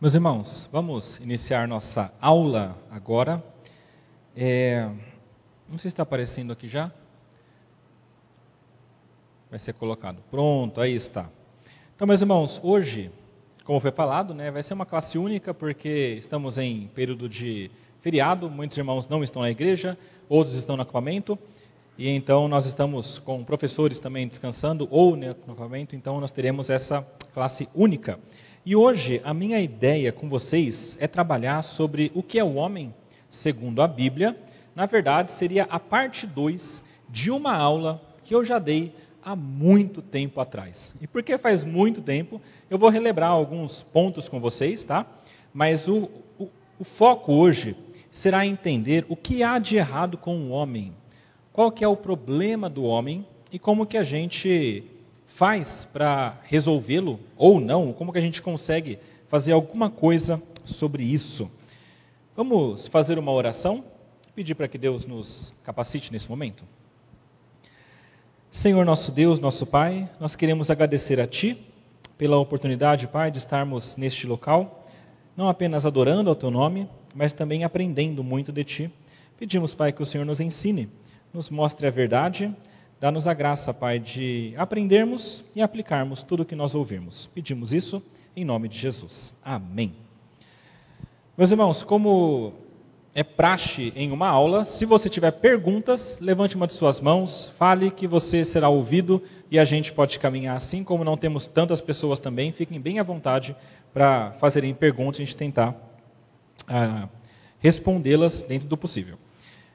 Meus irmãos, vamos iniciar nossa aula agora. É, não sei se está aparecendo aqui já. Vai ser colocado. Pronto, aí está. Então, meus irmãos, hoje, como foi falado, né, vai ser uma classe única porque estamos em período de feriado. Muitos irmãos não estão na igreja, outros estão no acampamento. E então nós estamos com professores também descansando ou no acampamento. Então nós teremos essa classe única. E hoje a minha ideia com vocês é trabalhar sobre o que é o homem segundo a Bíblia. Na verdade, seria a parte 2 de uma aula que eu já dei há muito tempo atrás. E porque faz muito tempo, eu vou relembrar alguns pontos com vocês, tá? Mas o, o, o foco hoje será entender o que há de errado com o homem, qual que é o problema do homem e como que a gente faz para resolvê-lo ou não? Como que a gente consegue fazer alguma coisa sobre isso? Vamos fazer uma oração? Pedir para que Deus nos capacite nesse momento? Senhor nosso Deus, nosso Pai, nós queremos agradecer a Ti pela oportunidade, Pai, de estarmos neste local, não apenas adorando ao Teu nome, mas também aprendendo muito de Ti. Pedimos, Pai, que o Senhor nos ensine, nos mostre a verdade, Dá-nos a graça, Pai, de aprendermos e aplicarmos tudo o que nós ouvirmos. Pedimos isso em nome de Jesus. Amém. Meus irmãos, como é praxe em uma aula, se você tiver perguntas, levante uma de suas mãos, fale que você será ouvido e a gente pode caminhar assim, como não temos tantas pessoas também, fiquem bem à vontade para fazerem perguntas e a gente tentar ah, respondê-las dentro do possível.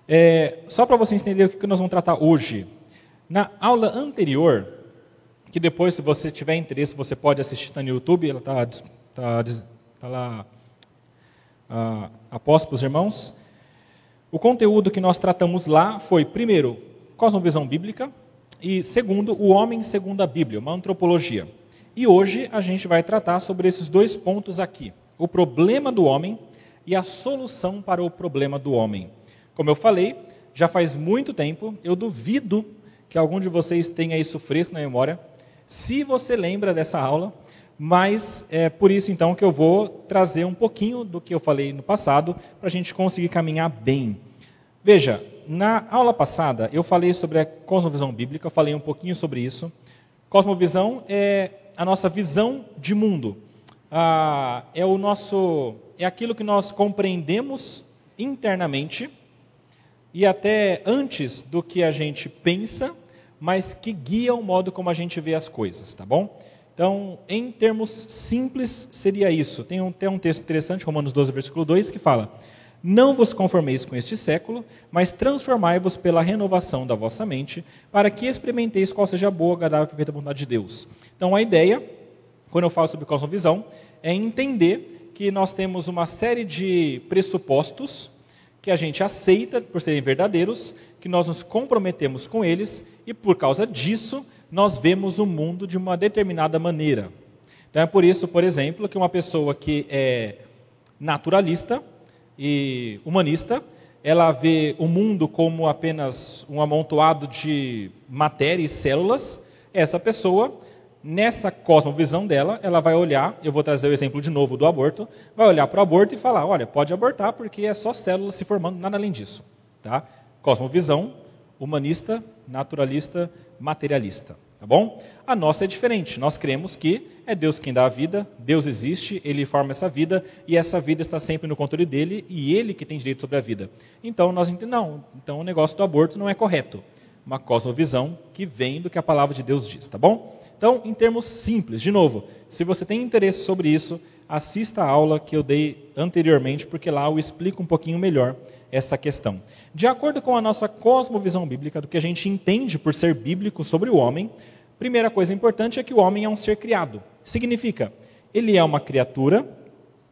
É, só para vocês entenderem o que nós vamos tratar hoje. Na aula anterior, que depois, se você tiver interesse, você pode assistir tá no YouTube, ela está tá, tá lá ah, após os irmãos. O conteúdo que nós tratamos lá foi, primeiro, cosmovisão bíblica, e segundo, o homem segundo a Bíblia, uma antropologia. E hoje a gente vai tratar sobre esses dois pontos aqui: o problema do homem e a solução para o problema do homem. Como eu falei, já faz muito tempo, eu duvido que algum de vocês tenha isso fresco na memória, se você lembra dessa aula, mas é por isso então que eu vou trazer um pouquinho do que eu falei no passado, para a gente conseguir caminhar bem. Veja, na aula passada eu falei sobre a cosmovisão bíblica, eu falei um pouquinho sobre isso. Cosmovisão é a nossa visão de mundo, ah, é o nosso, é aquilo que nós compreendemos internamente e até antes do que a gente pensa, mas que guia o modo como a gente vê as coisas, tá bom? Então, em termos simples, seria isso. Tem um, tem um texto interessante, Romanos 12, versículo 2, que fala: Não vos conformeis com este século, mas transformai-vos pela renovação da vossa mente, para que experimenteis qual seja a boa, agradável e perfeita vontade de Deus. Então, a ideia, quando eu falo sobre cosmovisão, é entender que nós temos uma série de pressupostos que a gente aceita por serem verdadeiros, que nós nos comprometemos com eles e por causa disso nós vemos o mundo de uma determinada maneira. Então é por isso, por exemplo, que uma pessoa que é naturalista e humanista, ela vê o mundo como apenas um amontoado de matéria e células, essa pessoa nessa cosmovisão dela, ela vai olhar, eu vou trazer o exemplo de novo do aborto, vai olhar para o aborto e falar, olha, pode abortar porque é só células se formando, nada além disso. Tá? Cosmovisão humanista, naturalista, materialista. Tá bom? A nossa é diferente. Nós cremos que é Deus quem dá a vida, Deus existe, Ele forma essa vida e essa vida está sempre no controle dele e Ele que tem direito sobre a vida. Então nós não, então o negócio do aborto não é correto. Uma cosmovisão que vem do que a palavra de Deus diz, tá bom? Então, em termos simples, de novo, se você tem interesse sobre isso, assista a aula que eu dei anteriormente, porque lá eu explico um pouquinho melhor essa questão. De acordo com a nossa cosmovisão bíblica, do que a gente entende por ser bíblico sobre o homem, primeira coisa importante é que o homem é um ser criado. Significa, ele é uma criatura,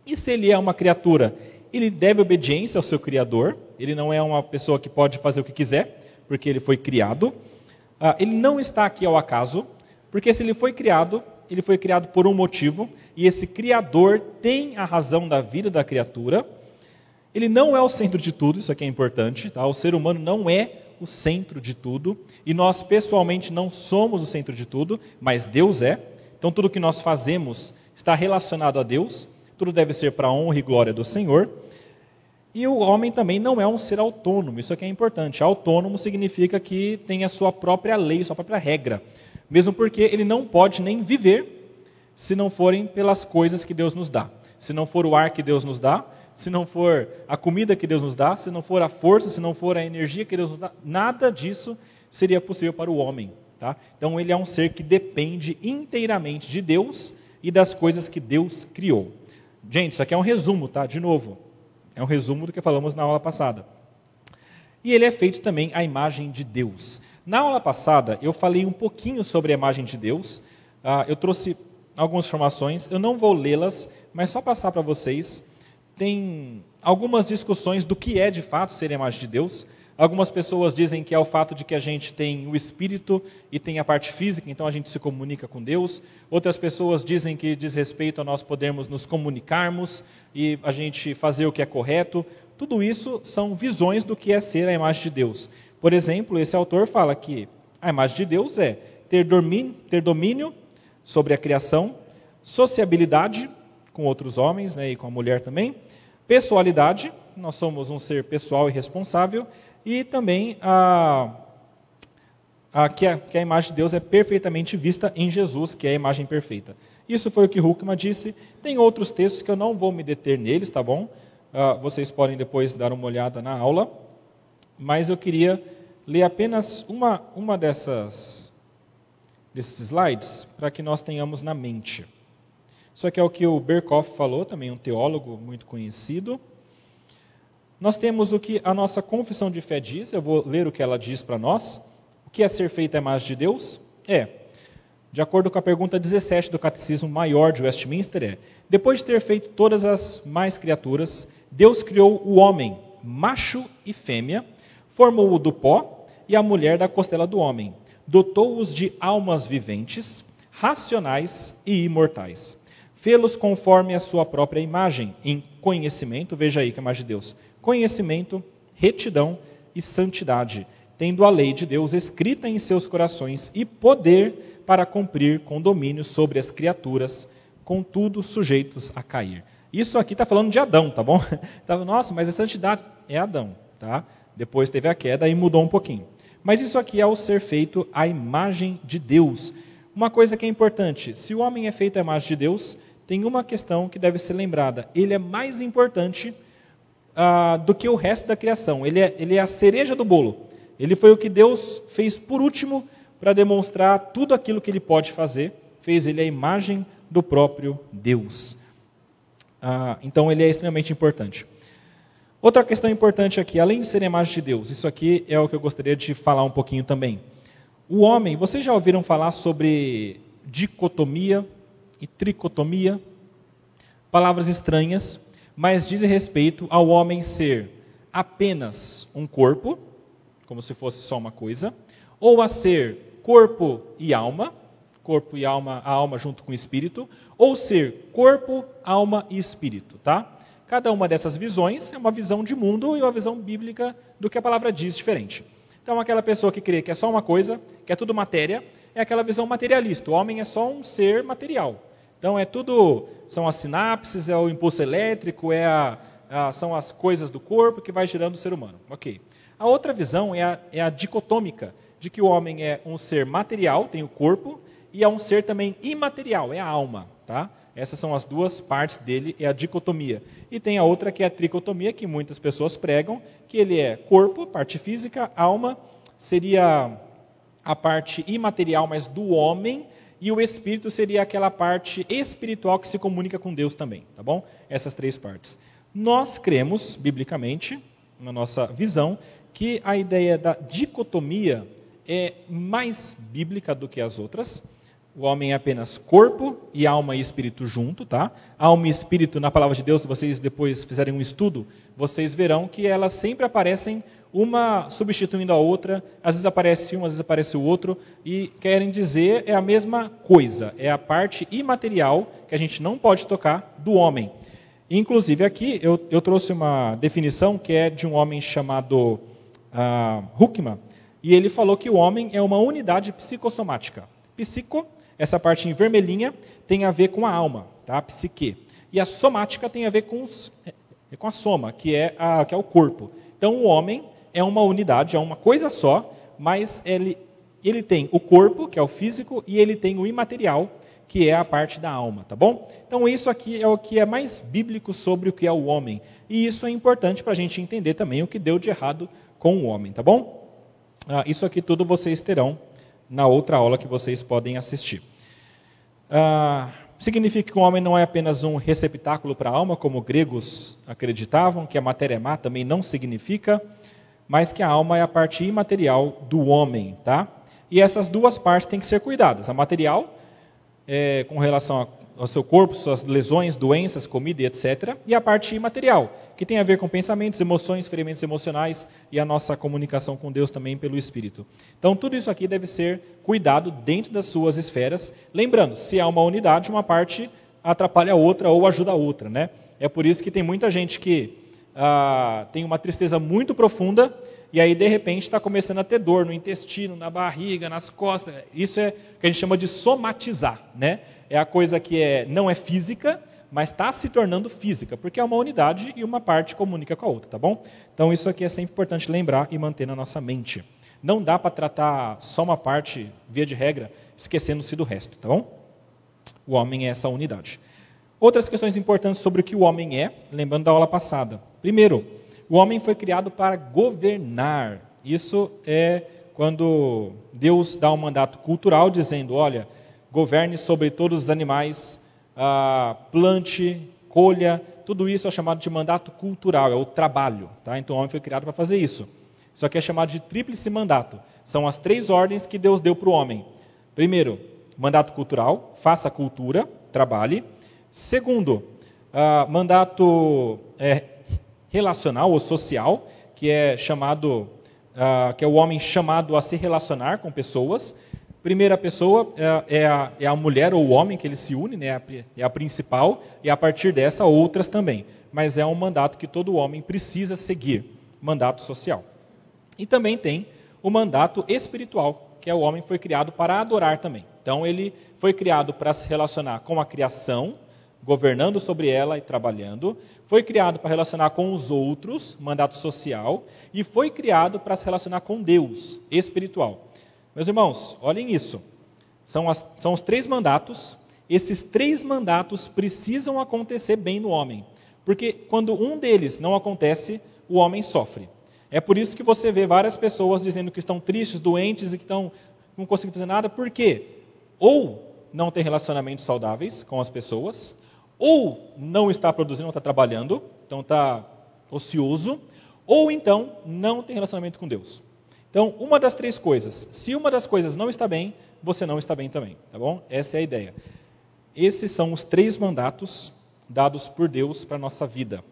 e se ele é uma criatura, ele deve obediência ao seu Criador, ele não é uma pessoa que pode fazer o que quiser, porque ele foi criado. Ah, ele não está aqui ao acaso, porque se ele foi criado, ele foi criado por um motivo, e esse Criador tem a razão da vida da criatura. Ele não é o centro de tudo, isso aqui é importante, tá? O ser humano não é o centro de tudo, e nós pessoalmente não somos o centro de tudo, mas Deus é. Então tudo que nós fazemos está relacionado a Deus. tudo deve ser para a honra e glória do Senhor. E o homem também não é um ser autônomo, isso aqui é importante. Autônomo significa que tem a sua própria lei, sua própria regra. Mesmo porque ele não pode nem viver se não forem pelas coisas que Deus nos dá. Se não for o ar que Deus nos dá, se não for a comida que Deus nos dá, se não for a força, se não for a energia que Deus nos dá, nada disso seria possível para o homem. Tá? Então ele é um ser que depende inteiramente de Deus e das coisas que Deus criou. Gente, isso aqui é um resumo, tá? De novo, é um resumo do que falamos na aula passada. E ele é feito também à imagem de Deus. Na aula passada, eu falei um pouquinho sobre a imagem de Deus. Uh, eu trouxe algumas informações, eu não vou lê-las, mas só passar para vocês. Tem algumas discussões do que é de fato ser a imagem de Deus. Algumas pessoas dizem que é o fato de que a gente tem o espírito e tem a parte física, então a gente se comunica com Deus. Outras pessoas dizem que diz respeito a nós podermos nos comunicarmos e a gente fazer o que é correto. Tudo isso são visões do que é ser a imagem de Deus. Por exemplo, esse autor fala que a imagem de Deus é ter domínio, ter domínio sobre a criação, sociabilidade com outros homens né, e com a mulher também, pessoalidade, nós somos um ser pessoal e responsável, e também a, a, que, a, que a imagem de Deus é perfeitamente vista em Jesus, que é a imagem perfeita. Isso foi o que Huckman disse. Tem outros textos que eu não vou me deter neles, tá bom? Uh, vocês podem depois dar uma olhada na aula. Mas eu queria ler apenas uma, uma dessas, desses slides para que nós tenhamos na mente. Isso aqui é o que o Berkoff falou, também um teólogo muito conhecido. Nós temos o que a nossa confissão de fé diz, eu vou ler o que ela diz para nós. O que é ser feita a imagem de Deus? É, de acordo com a pergunta 17 do Catecismo Maior de Westminster, é: depois de ter feito todas as mais criaturas, Deus criou o homem, macho e fêmea, formou-o do pó e a mulher da costela do homem, dotou-os de almas viventes, racionais e imortais. Fê-los conforme a sua própria imagem, em conhecimento, veja aí que é imagem de Deus, conhecimento, retidão e santidade, tendo a lei de Deus escrita em seus corações e poder para cumprir com domínio sobre as criaturas, contudo sujeitos a cair. Isso aqui está falando de Adão, tá bom? Nossa, mas a santidade é Adão, tá? Depois teve a queda e mudou um pouquinho. Mas isso aqui é o ser feito à imagem de Deus. Uma coisa que é importante: se o homem é feito à imagem de Deus, tem uma questão que deve ser lembrada. Ele é mais importante ah, do que o resto da criação. Ele é, ele é a cereja do bolo. Ele foi o que Deus fez por último para demonstrar tudo aquilo que ele pode fazer. Fez ele a imagem do próprio Deus. Ah, então ele é extremamente importante. Outra questão importante aqui, além de ser imagem de Deus, isso aqui é o que eu gostaria de falar um pouquinho também. O homem, vocês já ouviram falar sobre dicotomia e tricotomia? Palavras estranhas, mas dizem respeito ao homem ser apenas um corpo, como se fosse só uma coisa, ou a ser corpo e alma, corpo e alma, a alma junto com o espírito, ou ser corpo, alma e espírito, tá? Cada uma dessas visões é uma visão de mundo e uma visão bíblica do que a palavra diz diferente. Então, aquela pessoa que crê que é só uma coisa, que é tudo matéria, é aquela visão materialista. O homem é só um ser material. Então é tudo, são as sinapses, é o impulso elétrico, é a, a, são as coisas do corpo que vai girando o ser humano. Ok. A outra visão é a, é a dicotômica, de que o homem é um ser material, tem o corpo, e é um ser também imaterial, é a alma. Tá? Essas são as duas partes dele, é a dicotomia. E tem a outra que é a tricotomia, que muitas pessoas pregam, que ele é corpo, parte física, alma, seria a parte imaterial, mas do homem, e o espírito seria aquela parte espiritual que se comunica com Deus também, tá bom? Essas três partes. Nós cremos, biblicamente, na nossa visão, que a ideia da dicotomia é mais bíblica do que as outras. O homem é apenas corpo e alma e espírito junto, tá? Alma e espírito, na palavra de Deus, se vocês depois fizerem um estudo, vocês verão que elas sempre aparecem uma substituindo a outra, às vezes aparece um, às vezes aparece o outro, e querem dizer é a mesma coisa, é a parte imaterial que a gente não pode tocar do homem. Inclusive aqui eu, eu trouxe uma definição que é de um homem chamado uh, Huckman, e ele falou que o homem é uma unidade psicossomática. Psico, essa parte em vermelhinha, tem a ver com a alma, tá? psique. e a somática tem a ver com, os, é com a soma, que é, a, que é o corpo. Então, o homem é uma unidade, é uma coisa só, mas ele, ele tem o corpo, que é o físico, e ele tem o imaterial, que é a parte da alma, tá bom? Então, isso aqui é o que é mais bíblico sobre o que é o homem. E isso é importante para a gente entender também o que deu de errado com o homem, tá bom? Ah, isso aqui tudo vocês terão na outra aula que vocês podem assistir. Ah, significa que o homem não é apenas um receptáculo para a alma, como gregos acreditavam, que a matéria é má também não significa, mas que a alma é a parte imaterial do homem, tá? E essas duas partes têm que ser cuidadas. A material, é, com relação ao seu corpo, suas lesões, doenças, comida etc. E a parte imaterial, que tem a ver com pensamentos, emoções, ferimentos emocionais e a nossa comunicação com Deus também pelo Espírito. Então, tudo isso aqui deve ser cuidado dentro das suas esferas. Lembrando, se há uma unidade, uma parte atrapalha a outra ou ajuda a outra. Né? É por isso que tem muita gente que ah, tem uma tristeza muito profunda e aí de repente está começando a ter dor no intestino, na barriga, nas costas. Isso é o que a gente chama de somatizar, né? É a coisa que é, não é física, mas está se tornando física, porque é uma unidade e uma parte comunica com a outra, tá bom? Então isso aqui é sempre importante lembrar e manter na nossa mente. Não dá para tratar só uma parte, via de regra, esquecendo-se do resto, tá bom? O homem é essa unidade. Outras questões importantes sobre o que o homem é, lembrando da aula passada. Primeiro, o homem foi criado para governar. Isso é quando Deus dá um mandato cultural dizendo: olha, governe sobre todos os animais, ah, plante, colha, tudo isso é chamado de mandato cultural, é o trabalho. Tá? Então o homem foi criado para fazer isso. Isso aqui é chamado de tríplice mandato. São as três ordens que Deus deu para o homem. Primeiro, mandato cultural, faça cultura, trabalhe. Segundo, uh, mandato é, relacional ou social, que é chamado, uh, que é o homem chamado a se relacionar com pessoas. Primeira pessoa é, é, a, é a, mulher ou o homem que ele se une, né, é a principal, e a partir dessa outras também. Mas é um mandato que todo homem precisa seguir, mandato social. E também tem o mandato espiritual, que é o homem foi criado para adorar também. Então ele foi criado para se relacionar com a criação, governando sobre ela e trabalhando, foi criado para relacionar com os outros, mandato social, e foi criado para se relacionar com Deus, espiritual. Meus irmãos, olhem isso. São, as, são os três mandatos. Esses três mandatos precisam acontecer bem no homem. Porque quando um deles não acontece, o homem sofre. É por isso que você vê várias pessoas dizendo que estão tristes, doentes e que estão, não conseguem fazer nada. Por quê? Ou não tem relacionamentos saudáveis com as pessoas, ou não está produzindo, não está trabalhando, então está ocioso, ou então não tem relacionamento com Deus. Então, uma das três coisas, se uma das coisas não está bem, você não está bem também, tá bom? Essa é a ideia. Esses são os três mandatos dados por Deus para a nossa vida.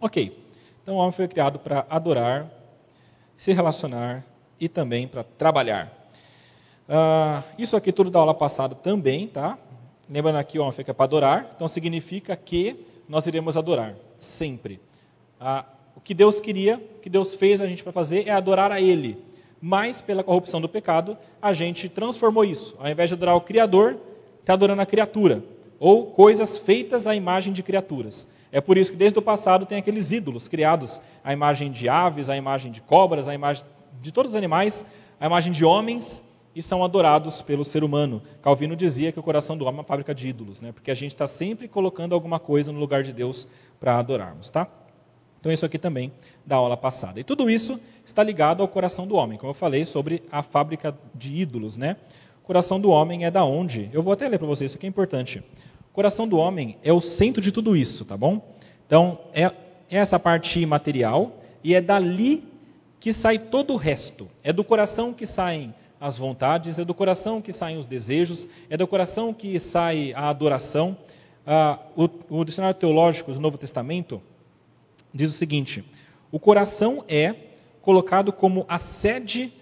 Ok, então o homem foi criado para adorar, se relacionar e também para trabalhar. Uh, isso aqui tudo da aula passada também, tá? Lembrando aqui, o homem fica para adorar, então significa que nós iremos adorar, sempre. Ah, o que Deus queria, o que Deus fez a gente para fazer é adorar a Ele. Mas, pela corrupção do pecado, a gente transformou isso. Ao invés de adorar o Criador, está adorando a criatura. Ou coisas feitas à imagem de criaturas. É por isso que desde o passado tem aqueles ídolos criados à imagem de aves, à imagem de cobras, à imagem de todos os animais, à imagem de homens, e são adorados pelo ser humano. Calvino dizia que o coração do homem é uma fábrica de ídolos, né? porque a gente está sempre colocando alguma coisa no lugar de Deus para adorarmos. Tá? Então, isso aqui também da aula passada. E tudo isso está ligado ao coração do homem, como eu falei sobre a fábrica de ídolos. Né? O coração do homem é da onde? Eu vou até ler para vocês, isso aqui é importante. O coração do homem é o centro de tudo isso, tá bom? Então, é, é essa parte material e é dali que sai todo o resto. É do coração que saem as vontades, é do coração que saem os desejos, é do coração que sai a adoração. Ah, o, o dicionário teológico do Novo Testamento diz o seguinte: o coração é colocado como a sede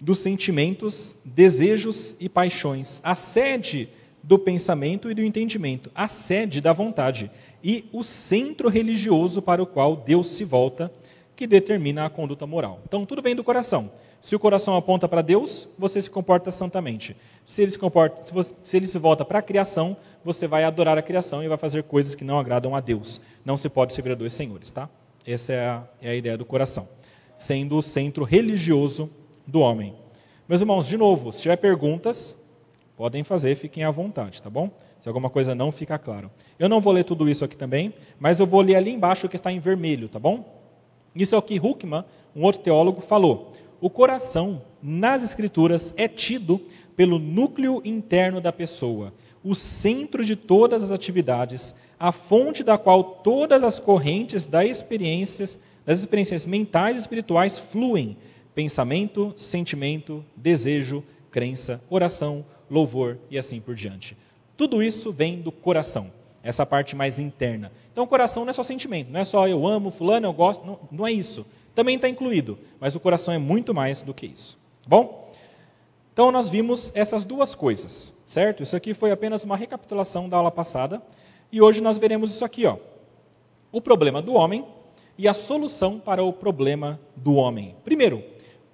dos sentimentos, desejos e paixões, a sede do pensamento e do entendimento, a sede da vontade e o centro religioso para o qual Deus se volta, que determina a conduta moral. Então, tudo vem do coração. Se o coração aponta para Deus, você se comporta santamente. Se ele se, comporta, se, você, se ele se volta para a criação, você vai adorar a criação e vai fazer coisas que não agradam a Deus. Não se pode servir a dois senhores, tá? Essa é a, é a ideia do coração, sendo o centro religioso do homem. Meus irmãos, de novo, se tiver perguntas, podem fazer, fiquem à vontade, tá bom? Se alguma coisa não fica claro. Eu não vou ler tudo isso aqui também, mas eu vou ler ali embaixo o que está em vermelho, tá bom? Isso é o que Huckman, um outro teólogo, falou. O coração, nas Escrituras, é tido pelo núcleo interno da pessoa, o centro de todas as atividades, a fonte da qual todas as correntes das experiências, das experiências mentais e espirituais fluem: pensamento, sentimento, desejo, crença, oração, louvor e assim por diante. Tudo isso vem do coração, essa parte mais interna. Então, o coração não é só sentimento, não é só eu amo fulano, eu gosto, não, não é isso também está incluído, mas o coração é muito mais do que isso. Tá bom? Então nós vimos essas duas coisas, certo? Isso aqui foi apenas uma recapitulação da aula passada e hoje nós veremos isso aqui, ó. O problema do homem e a solução para o problema do homem. Primeiro,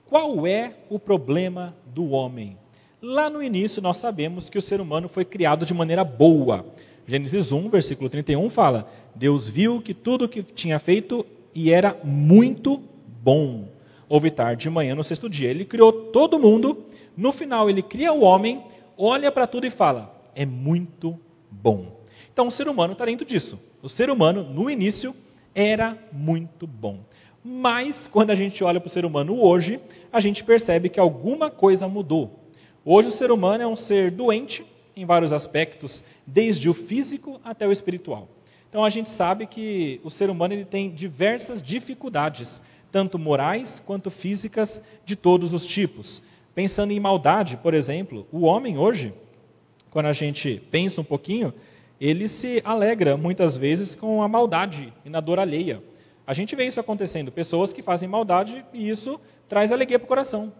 qual é o problema do homem? Lá no início nós sabemos que o ser humano foi criado de maneira boa. Gênesis 1, versículo 31 fala: Deus viu que tudo que tinha feito e era muito bom. Houve tarde de manhã no sexto dia. Ele criou todo mundo. No final, ele cria o homem, olha para tudo e fala: é muito bom. Então, o ser humano está dentro disso. O ser humano, no início, era muito bom. Mas, quando a gente olha para o ser humano hoje, a gente percebe que alguma coisa mudou. Hoje, o ser humano é um ser doente em vários aspectos, desde o físico até o espiritual. Então, a gente sabe que o ser humano ele tem diversas dificuldades tanto morais quanto físicas de todos os tipos. Pensando em maldade, por exemplo, o homem hoje, quando a gente pensa um pouquinho, ele se alegra muitas vezes com a maldade e na dor alheia. A gente vê isso acontecendo, pessoas que fazem maldade e isso traz alegria para o coração.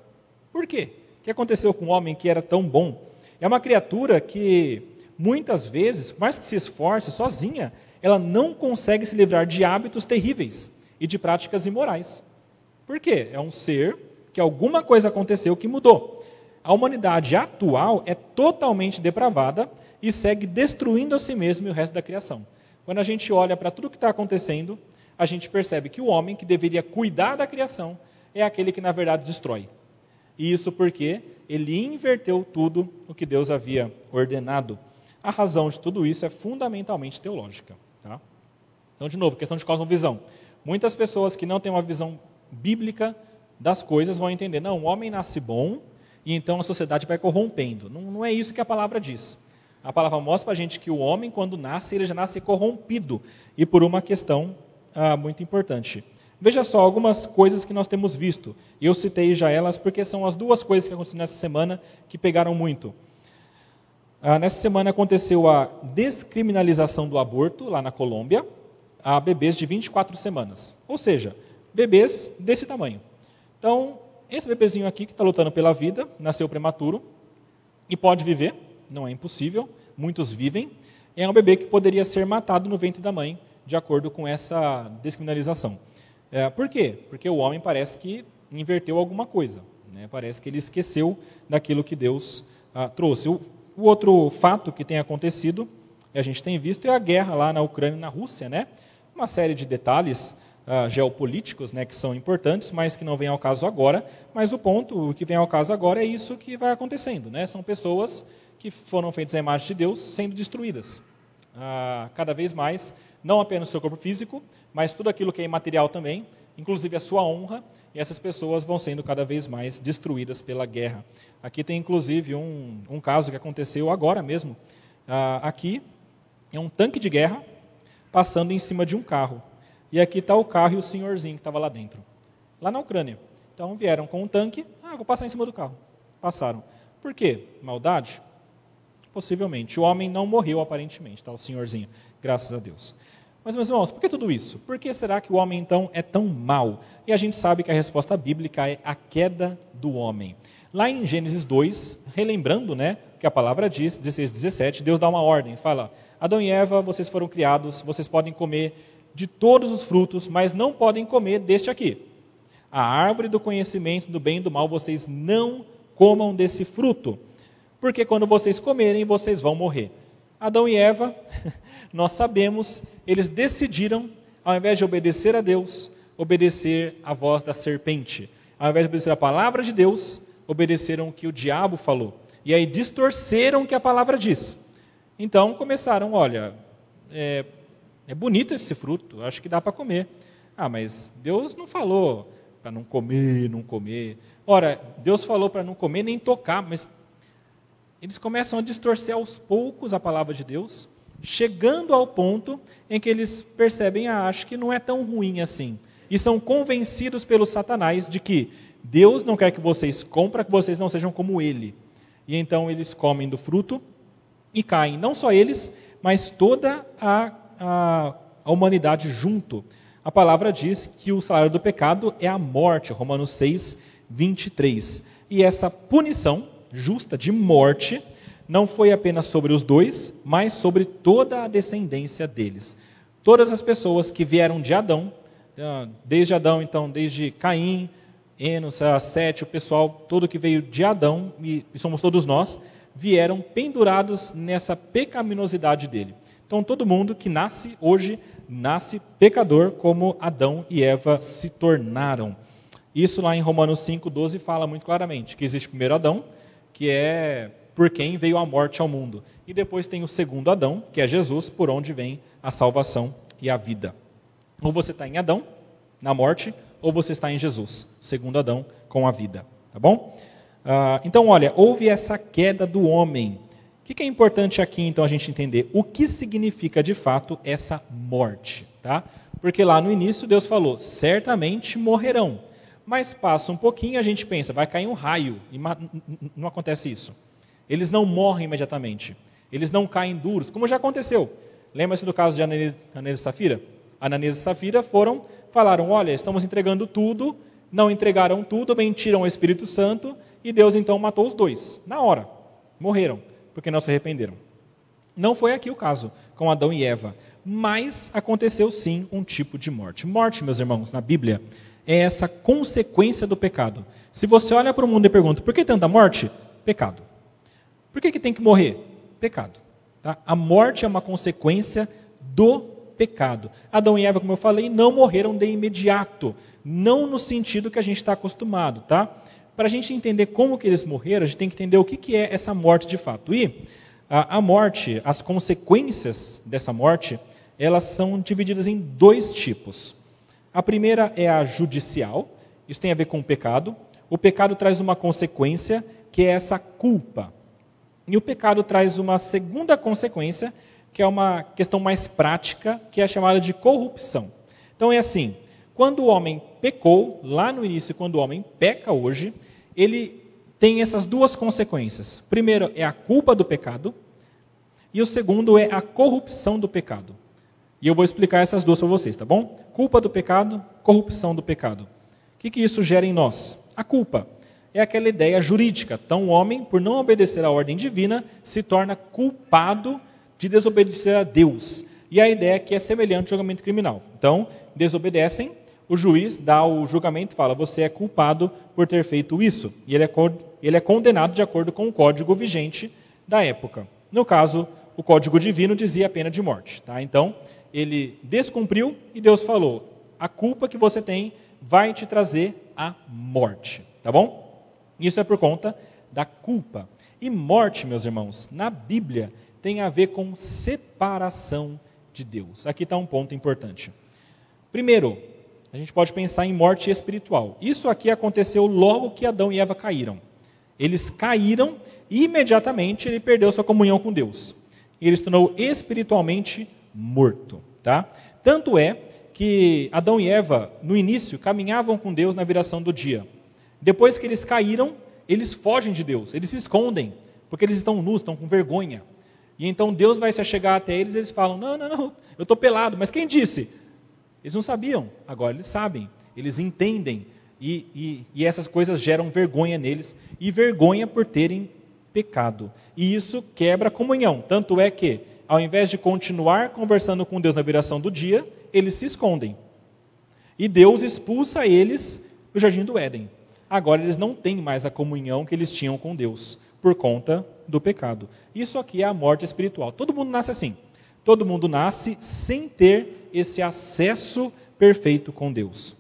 Por quê? O que aconteceu com o homem que era tão bom? É uma criatura que muitas vezes, por mais que se esforce sozinha, ela não consegue se livrar de hábitos terríveis e de práticas imorais. Por quê? É um ser que alguma coisa aconteceu que mudou. A humanidade atual é totalmente depravada e segue destruindo a si mesma e o resto da criação. Quando a gente olha para tudo o que está acontecendo, a gente percebe que o homem que deveria cuidar da criação é aquele que, na verdade, destrói. E isso porque ele inverteu tudo o que Deus havia ordenado. A razão de tudo isso é fundamentalmente teológica. Tá? Então, de novo, questão de cosmovisão. Muitas pessoas que não têm uma visão bíblica das coisas vão entender, não, o homem nasce bom e então a sociedade vai corrompendo. Não, não é isso que a palavra diz. A palavra mostra para a gente que o homem, quando nasce, ele já nasce corrompido e por uma questão ah, muito importante. Veja só algumas coisas que nós temos visto. Eu citei já elas porque são as duas coisas que aconteceram nessa semana que pegaram muito. Ah, nessa semana aconteceu a descriminalização do aborto lá na Colômbia a bebês de 24 semanas. Ou seja, bebês desse tamanho. Então, esse bebezinho aqui que está lutando pela vida, nasceu prematuro e pode viver, não é impossível, muitos vivem. É um bebê que poderia ser matado no ventre da mãe, de acordo com essa descriminalização. É, por quê? Porque o homem parece que inverteu alguma coisa. Né? Parece que ele esqueceu daquilo que Deus ah, trouxe. O, o outro fato que tem acontecido, a gente tem visto, é a guerra lá na Ucrânia e na Rússia, né? Uma série de detalhes uh, geopolíticos né, que são importantes, mas que não vem ao caso agora. Mas o ponto, o que vem ao caso agora é isso que vai acontecendo. Né? São pessoas que foram feitas à imagem de Deus sendo destruídas. Uh, cada vez mais, não apenas o seu corpo físico, mas tudo aquilo que é imaterial também, inclusive a sua honra, e essas pessoas vão sendo cada vez mais destruídas pela guerra. Aqui tem inclusive um, um caso que aconteceu agora mesmo. Uh, aqui é um tanque de guerra passando em cima de um carro. E aqui está o carro e o senhorzinho que estava lá dentro, lá na Ucrânia. Então vieram com um tanque, ah, vou passar em cima do carro. Passaram. Por quê? Maldade? Possivelmente. O homem não morreu aparentemente, tá? o senhorzinho, graças a Deus. Mas, meus irmãos, por que tudo isso? Por que será que o homem, então, é tão mau? E a gente sabe que a resposta bíblica é a queda do homem. Lá em Gênesis 2, relembrando né, que a palavra diz, 16, 17, Deus dá uma ordem, fala, Adão e Eva, vocês foram criados, vocês podem comer de todos os frutos, mas não podem comer deste aqui. A árvore do conhecimento do bem e do mal, vocês não comam desse fruto, porque quando vocês comerem, vocês vão morrer. Adão e Eva, nós sabemos, eles decidiram, ao invés de obedecer a Deus, obedecer a voz da serpente. Ao invés de obedecer a palavra de Deus, obedeceram o que o diabo falou. E aí distorceram o que a palavra diz. Então começaram, olha, é, é bonito esse fruto, acho que dá para comer. Ah, mas Deus não falou para não comer, não comer. Ora, Deus falou para não comer nem tocar, mas eles começam a distorcer aos poucos a palavra de Deus, chegando ao ponto em que eles percebem, ah, acho que não é tão ruim assim. E são convencidos pelo Satanás de que Deus não quer que vocês para que vocês não sejam como ele. E então eles comem do fruto e caem, não só eles, mas toda a, a, a humanidade junto. A palavra diz que o salário do pecado é a morte, Romanos 6, 23. E essa punição justa de morte não foi apenas sobre os dois, mas sobre toda a descendência deles. Todas as pessoas que vieram de Adão, ah, desde Adão, então, desde Caim, Enos, Sete, o pessoal todo que veio de Adão, e somos todos nós, vieram pendurados nessa pecaminosidade dele. Então, todo mundo que nasce hoje, nasce pecador, como Adão e Eva se tornaram. Isso lá em Romanos 5,12 fala muito claramente que existe primeiro Adão, que é por quem veio a morte ao mundo. E depois tem o segundo Adão, que é Jesus, por onde vem a salvação e a vida. Ou você está em Adão, na morte, ou você está em Jesus, segundo Adão, com a vida. Tá bom? Ah, então, olha, houve essa queda do homem. O que, é importante aqui, então, a gente entender? O que significa, de fato, essa morte? Tá? Porque lá no início Deus falou: certamente morrerão. Mas passa um pouquinho a gente pensa, vai cair um raio. E não acontece isso. Eles não morrem imediatamente. Eles não caem duros, como já aconteceu. Lembra-se do caso de Ananias e Safira? Ananias e Safira foram falaram: Olha, estamos entregando tudo, não entregaram tudo, mentiram ao Espírito Santo, e Deus então matou os dois, na hora. Morreram, porque não se arrependeram. Não foi aqui o caso com Adão e Eva, mas aconteceu sim um tipo de morte. Morte, meus irmãos, na Bíblia, é essa consequência do pecado. Se você olha para o mundo e pergunta: por que tanta morte? Pecado. Por que, que tem que morrer? Pecado. Tá? A morte é uma consequência do pecado. Adão e Eva, como eu falei, não morreram de imediato, não no sentido que a gente está acostumado, tá? Para a gente entender como que eles morreram, a gente tem que entender o que, que é essa morte de fato. E a, a morte, as consequências dessa morte, elas são divididas em dois tipos. A primeira é a judicial, isso tem a ver com o pecado. O pecado traz uma consequência, que é essa culpa. E o pecado traz uma segunda consequência, que é uma questão mais prática, que é chamada de corrupção. Então é assim: quando o homem pecou, lá no início, quando o homem peca hoje, ele tem essas duas consequências. Primeiro é a culpa do pecado, e o segundo é a corrupção do pecado. E eu vou explicar essas duas para vocês, tá bom? Culpa do pecado, corrupção do pecado. O que, que isso gera em nós? A culpa é aquela ideia jurídica. Então, o homem, por não obedecer à ordem divina, se torna culpado de desobedecer a Deus. E a ideia aqui é semelhante ao julgamento criminal. Então, desobedecem, o juiz dá o julgamento e fala: você é culpado por ter feito isso. E ele é, ele é condenado de acordo com o código vigente da época. No caso, o código divino dizia a pena de morte. Tá? Então, ele descumpriu e Deus falou: a culpa que você tem vai te trazer a morte. Tá bom? Isso é por conta da culpa. E morte, meus irmãos, na Bíblia tem a ver com separação de Deus. Aqui está um ponto importante. Primeiro, a gente pode pensar em morte espiritual. Isso aqui aconteceu logo que Adão e Eva caíram. Eles caíram e imediatamente ele perdeu sua comunhão com Deus. E ele se tornou espiritualmente morto. Tá? Tanto é que Adão e Eva, no início, caminhavam com Deus na viração do dia. Depois que eles caíram, eles fogem de Deus, eles se escondem, porque eles estão nus, estão com vergonha. E então Deus vai se chegar até eles e eles falam: Não, não, não, eu estou pelado. Mas quem disse? Eles não sabiam, agora eles sabem, eles entendem. E, e, e essas coisas geram vergonha neles e vergonha por terem pecado. E isso quebra a comunhão. Tanto é que, ao invés de continuar conversando com Deus na viração do dia, eles se escondem. E Deus expulsa eles no jardim do Éden. Agora eles não têm mais a comunhão que eles tinham com Deus por conta do pecado. Isso aqui é a morte espiritual. Todo mundo nasce assim. Todo mundo nasce sem ter esse acesso perfeito com Deus.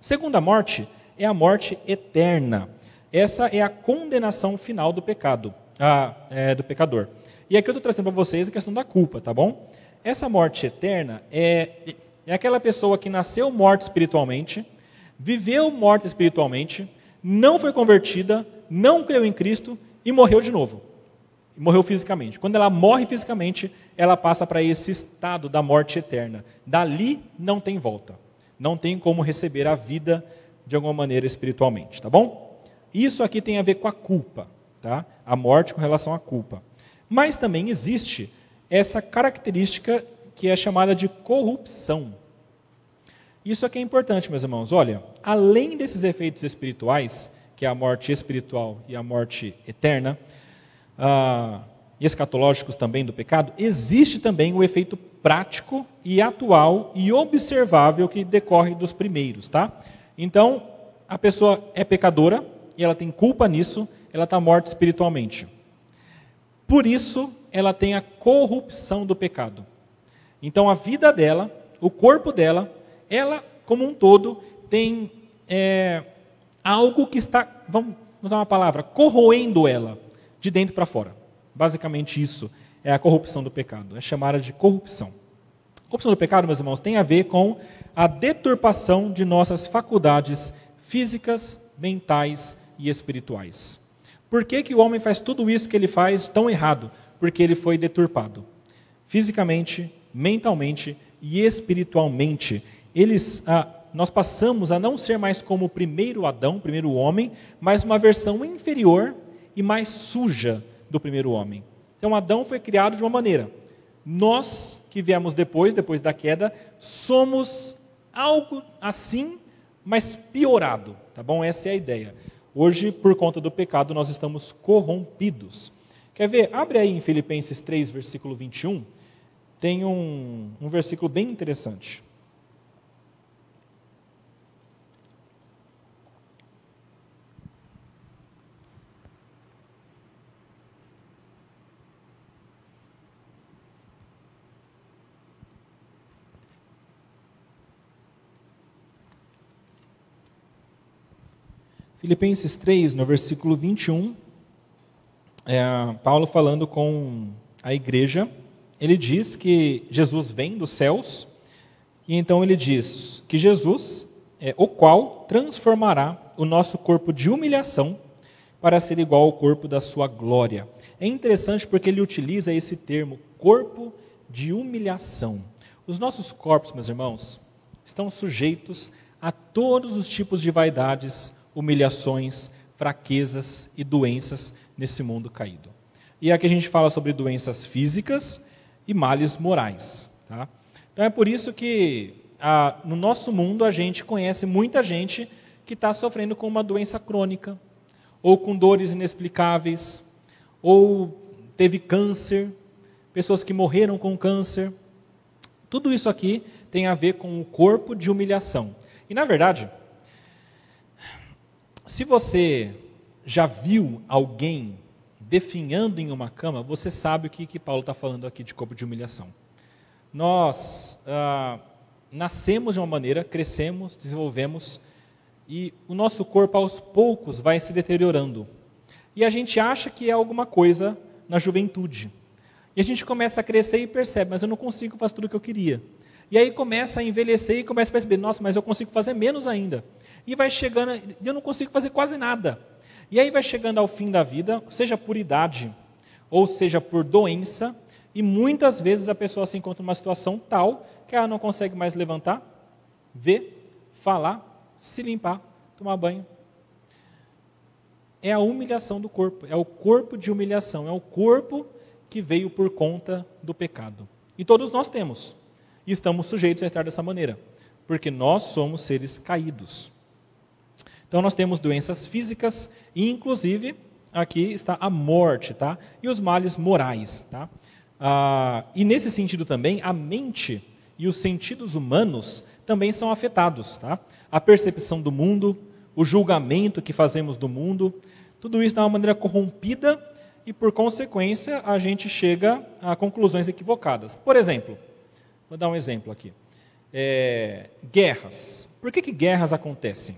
Segunda morte é a morte eterna. Essa é a condenação final do pecado, a, é, do pecador. E aqui eu estou trazendo para vocês a questão da culpa, tá bom? Essa morte eterna é, é aquela pessoa que nasceu morta espiritualmente, viveu morta espiritualmente, não foi convertida, não creu em Cristo e morreu de novo. Morreu fisicamente. Quando ela morre fisicamente, ela passa para esse estado da morte eterna. Dali não tem volta. Não tem como receber a vida de alguma maneira espiritualmente, tá bom? Isso aqui tem a ver com a culpa, tá? A morte com relação à culpa. Mas também existe essa característica que é chamada de corrupção. Isso aqui é importante, meus irmãos. Olha, além desses efeitos espirituais, que é a morte espiritual e a morte eterna, ah, escatológicos também do pecado, existe também o efeito prático e atual e observável que decorre dos primeiros, tá? Então, a pessoa é pecadora e ela tem culpa nisso, ela está morta espiritualmente. Por isso, ela tem a corrupção do pecado. Então, a vida dela, o corpo dela, ela, como um todo, tem é, algo que está, vamos usar uma palavra, corroendo ela de dentro para fora. Basicamente isso é a corrupção do pecado, é chamada de corrupção. A corrupção do pecado, meus irmãos, tem a ver com a deturpação de nossas faculdades físicas, mentais e espirituais. Por que, que o homem faz tudo isso que ele faz tão errado? Porque ele foi deturpado. Fisicamente, mentalmente e espiritualmente. Eles ah, nós passamos a não ser mais como o primeiro Adão, o primeiro homem, mas uma versão inferior e mais suja do primeiro homem. Então Adão foi criado de uma maneira. Nós que viemos depois, depois da queda, somos algo assim, mas piorado, tá bom? Essa é a ideia. Hoje, por conta do pecado, nós estamos corrompidos. Quer ver? Abre aí em Filipenses 3, versículo 21. Tem um, um versículo bem interessante. Filipenses 3, no versículo 21, é, Paulo falando com a igreja, ele diz que Jesus vem dos céus, e então ele diz que Jesus é o qual transformará o nosso corpo de humilhação para ser igual ao corpo da sua glória. É interessante porque ele utiliza esse termo, corpo de humilhação. Os nossos corpos, meus irmãos, estão sujeitos a todos os tipos de vaidades, humilhações, fraquezas e doenças nesse mundo caído. E aqui a gente fala sobre doenças físicas e males morais. Tá? Então é por isso que a, no nosso mundo a gente conhece muita gente que está sofrendo com uma doença crônica, ou com dores inexplicáveis, ou teve câncer, pessoas que morreram com câncer. Tudo isso aqui tem a ver com o corpo de humilhação. E na verdade, se você já viu alguém definhando em uma cama, você sabe o que, que Paulo está falando aqui de corpo de humilhação. Nós ah, nascemos de uma maneira, crescemos, desenvolvemos, e o nosso corpo aos poucos vai se deteriorando. E a gente acha que é alguma coisa na juventude. E a gente começa a crescer e percebe, mas eu não consigo fazer tudo o que eu queria. E aí começa a envelhecer e começa a perceber, nossa, mas eu consigo fazer menos ainda e vai chegando, eu não consigo fazer quase nada. E aí vai chegando ao fim da vida, seja por idade, ou seja por doença, e muitas vezes a pessoa se encontra numa situação tal que ela não consegue mais levantar, ver, falar, se limpar, tomar banho. É a humilhação do corpo, é o corpo de humilhação, é o corpo que veio por conta do pecado. E todos nós temos, e estamos sujeitos a estar dessa maneira, porque nós somos seres caídos. Então nós temos doenças físicas e inclusive aqui está a morte, tá? E os males morais, tá? Ah, e nesse sentido também a mente e os sentidos humanos também são afetados. Tá? A percepção do mundo, o julgamento que fazemos do mundo, tudo isso de uma maneira corrompida e, por consequência, a gente chega a conclusões equivocadas. Por exemplo, vou dar um exemplo aqui. É, guerras. Por que, que guerras acontecem?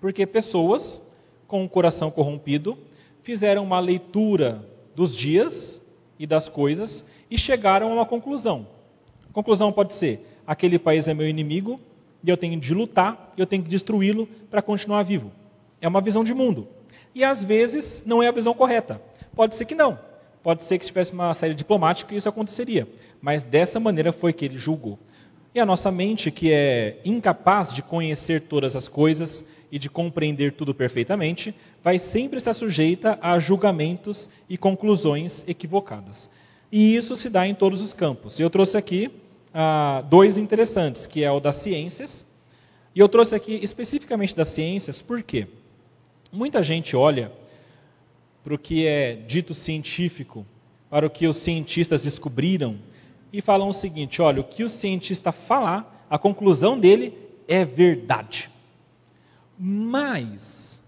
Porque pessoas com o coração corrompido fizeram uma leitura dos dias e das coisas e chegaram a uma conclusão. A conclusão pode ser: aquele país é meu inimigo e eu tenho de lutar, eu tenho que destruí-lo para continuar vivo. É uma visão de mundo. E às vezes não é a visão correta. Pode ser que não. Pode ser que tivesse uma saída diplomática e isso aconteceria. Mas dessa maneira foi que ele julgou. E a nossa mente, que é incapaz de conhecer todas as coisas e de compreender tudo perfeitamente, vai sempre estar sujeita a julgamentos e conclusões equivocadas. E isso se dá em todos os campos. Eu trouxe aqui ah, dois interessantes, que é o das ciências. E eu trouxe aqui especificamente das ciências, por quê? Muita gente olha para o que é dito científico, para o que os cientistas descobriram, e falam o seguinte: olha, o que o cientista falar, a conclusão dele é verdade. Mas,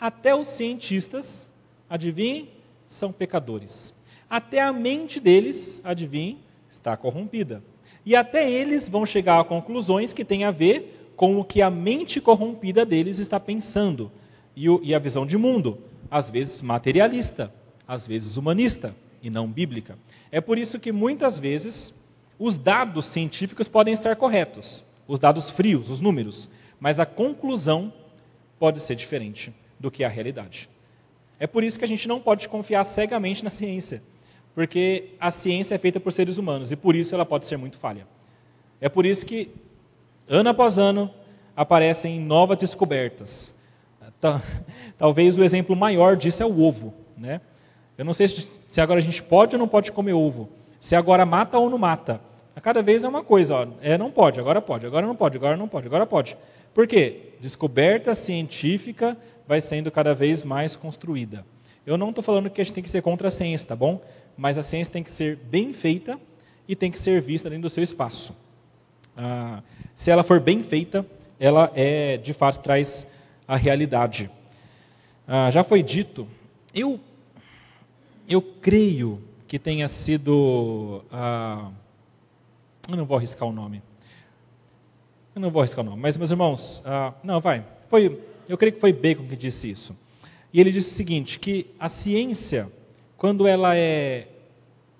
até os cientistas, adivinhem, são pecadores. Até a mente deles, adivinhem, está corrompida. E até eles vão chegar a conclusões que têm a ver com o que a mente corrompida deles está pensando. E, e a visão de mundo, às vezes materialista, às vezes humanista e não bíblica. É por isso que muitas vezes os dados científicos podem estar corretos, os dados frios, os números, mas a conclusão pode ser diferente do que a realidade. É por isso que a gente não pode confiar cegamente na ciência, porque a ciência é feita por seres humanos e por isso ela pode ser muito falha. É por isso que, ano após ano, aparecem novas descobertas. Talvez o exemplo maior disso é o ovo. Né? Eu não sei se agora a gente pode ou não pode comer ovo. Se agora mata ou não mata. A cada vez é uma coisa, ó, é não pode, agora pode, agora não pode, agora não pode, agora pode. Por quê? Descoberta científica vai sendo cada vez mais construída. Eu não estou falando que a gente tem que ser contra a ciência, tá bom? Mas a ciência tem que ser bem feita e tem que ser vista dentro do seu espaço. Ah, se ela for bem feita, ela é de fato traz a realidade. Ah, já foi dito, eu eu creio que tenha sido ah, eu não vou arriscar o nome. Eu não vou arriscar o nome, mas meus irmãos, ah, não, vai. Foi, eu creio que foi Bacon que disse isso. E ele disse o seguinte: que a ciência, quando ela é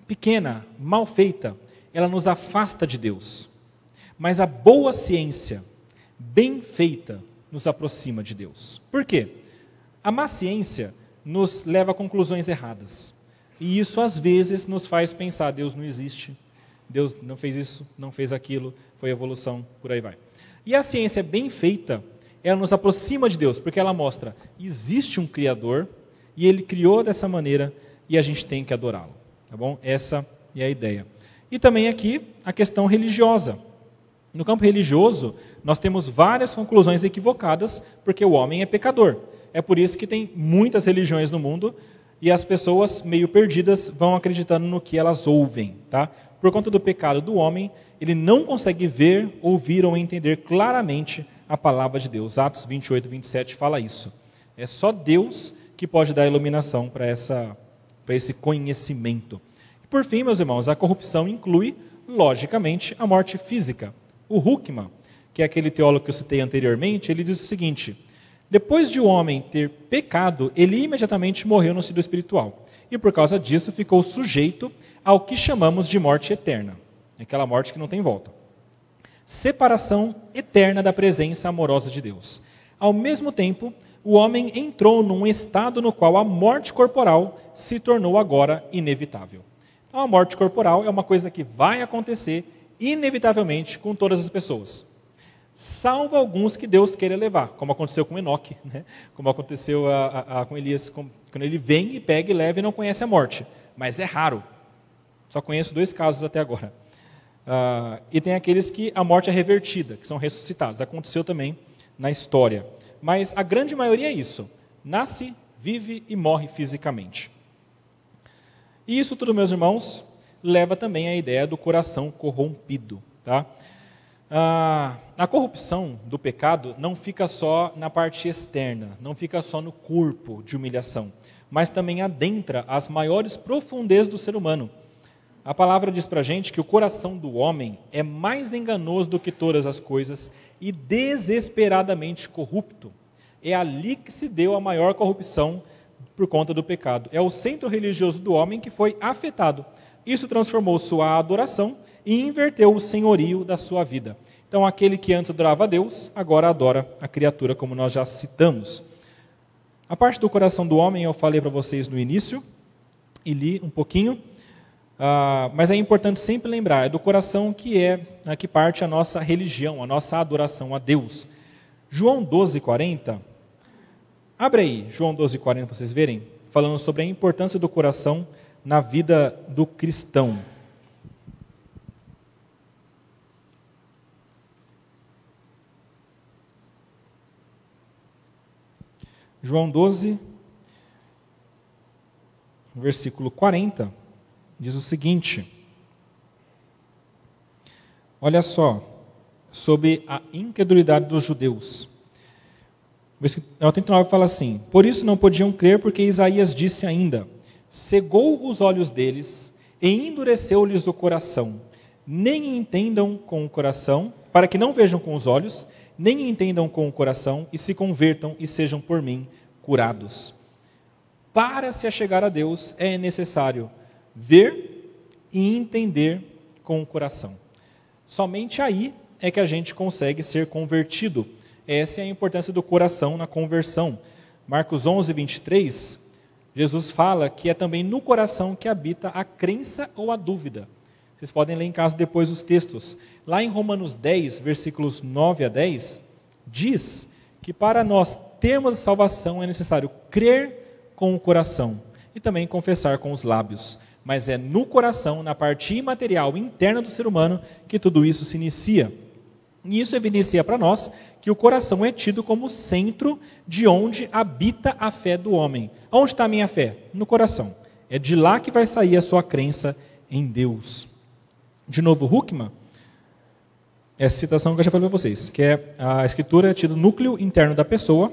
pequena, mal feita, ela nos afasta de Deus. Mas a boa ciência, bem feita, nos aproxima de Deus. Por quê? A má ciência nos leva a conclusões erradas. E isso às vezes nos faz pensar: Deus não existe, Deus não fez isso, não fez aquilo, foi evolução, por aí vai. E a ciência bem feita, ela nos aproxima de Deus, porque ela mostra, existe um Criador, e Ele criou dessa maneira, e a gente tem que adorá-lo. Tá bom? Essa é a ideia. E também aqui a questão religiosa. No campo religioso, nós temos várias conclusões equivocadas, porque o homem é pecador. É por isso que tem muitas religiões no mundo e as pessoas meio perdidas vão acreditando no que elas ouvem, tá? por conta do pecado do homem, ele não consegue ver, ouvir ou entender claramente a palavra de Deus. Atos 28, 27 fala isso. É só Deus que pode dar iluminação para esse conhecimento. E por fim, meus irmãos, a corrupção inclui, logicamente, a morte física. O Huckman, que é aquele teólogo que eu citei anteriormente, ele diz o seguinte: depois de o homem ter pecado, ele imediatamente morreu no sentido espiritual. E por causa disso ficou sujeito ao que chamamos de morte eterna aquela morte que não tem volta. Separação eterna da presença amorosa de Deus. Ao mesmo tempo, o homem entrou num estado no qual a morte corporal se tornou agora inevitável. Então, a morte corporal é uma coisa que vai acontecer inevitavelmente com todas as pessoas. Salvo alguns que Deus queira levar, como aconteceu com Enoque, né? como aconteceu a, a, a, com Elias, com, quando ele vem e pega e leva e não conhece a morte. Mas é raro. Só conheço dois casos até agora. Uh, e tem aqueles que a morte é revertida, que são ressuscitados. Aconteceu também na história. Mas a grande maioria é isso: nasce, vive e morre fisicamente. E isso tudo, meus irmãos, leva também à ideia do coração corrompido. Tá? Ah, a corrupção do pecado não fica só na parte externa, não fica só no corpo de humilhação, mas também adentra as maiores profundezas do ser humano. A palavra diz para gente que o coração do homem é mais enganoso do que todas as coisas e desesperadamente corrupto. É ali que se deu a maior corrupção por conta do pecado. É o centro religioso do homem que foi afetado. Isso transformou sua adoração e inverteu o senhorio da sua vida. Então, aquele que antes adorava a Deus, agora adora a criatura, como nós já citamos. A parte do coração do homem eu falei para vocês no início e li um pouquinho. Ah, mas é importante sempre lembrar, é do coração que é né, que parte a nossa religião, a nossa adoração a Deus. João 12, 40. Abre aí, João 12, 40, para vocês verem, falando sobre a importância do coração na vida do cristão. João 12, versículo 40 diz o seguinte: Olha só, sobre a incredulidade dos judeus. O 39 fala assim: Por isso não podiam crer, porque Isaías disse ainda: Cegou os olhos deles e endureceu-lhes o coração, nem entendam com o coração, para que não vejam com os olhos, nem entendam com o coração, e se convertam e sejam por mim curados. Para se achegar a Deus é necessário ver e entender com o coração. Somente aí é que a gente consegue ser convertido. Essa é a importância do coração na conversão. Marcos 11, 23, Jesus fala que é também no coração que habita a crença ou a dúvida. Vocês podem ler em casa depois os textos. Lá em Romanos 10, versículos 9 a 10, diz que para nós termos salvação é necessário crer com o coração e também confessar com os lábios mas é no coração, na parte imaterial interna do ser humano, que tudo isso se inicia. E isso evidencia para nós que o coração é tido como centro de onde habita a fé do homem. Onde está a minha fé? No coração. É de lá que vai sair a sua crença em Deus. De novo, Huckman, essa citação que eu já falei para vocês, que é a escritura é tido núcleo interno da pessoa,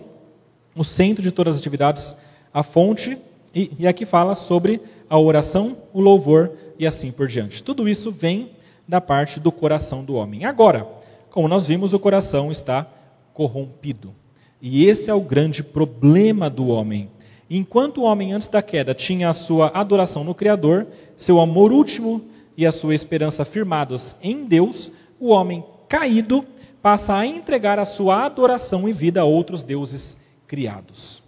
o centro de todas as atividades, a fonte, e, e aqui fala sobre a oração, o louvor e assim por diante. Tudo isso vem da parte do coração do homem. Agora, como nós vimos, o coração está corrompido. E esse é o grande problema do homem. Enquanto o homem antes da queda tinha a sua adoração no Criador, seu amor último e a sua esperança firmados em Deus, o homem caído passa a entregar a sua adoração e vida a outros deuses criados.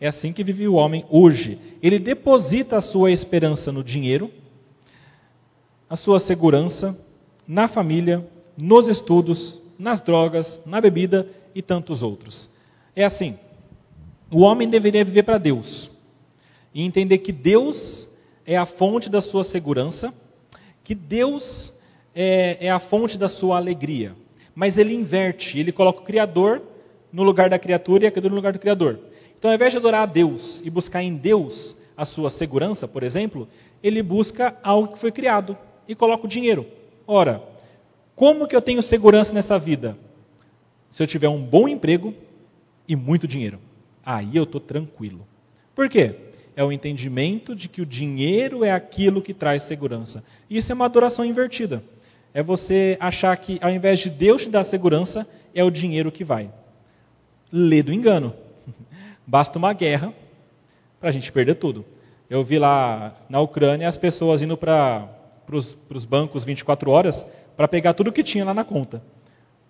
É assim que vive o homem hoje. Ele deposita a sua esperança no dinheiro, a sua segurança, na família, nos estudos, nas drogas, na bebida e tantos outros. É assim. O homem deveria viver para Deus e entender que Deus é a fonte da sua segurança, que Deus é, é a fonte da sua alegria. Mas ele inverte, ele coloca o Criador no lugar da criatura e a criatura no lugar do Criador. Então, ao invés de adorar a Deus e buscar em Deus a sua segurança, por exemplo, ele busca algo que foi criado e coloca o dinheiro. Ora, como que eu tenho segurança nessa vida? Se eu tiver um bom emprego e muito dinheiro. Aí eu estou tranquilo. Por quê? É o entendimento de que o dinheiro é aquilo que traz segurança. Isso é uma adoração invertida. É você achar que, ao invés de Deus te dar segurança, é o dinheiro que vai. Lê do engano. Basta uma guerra para a gente perder tudo. Eu vi lá na Ucrânia as pessoas indo para os bancos 24 horas para pegar tudo que tinha lá na conta.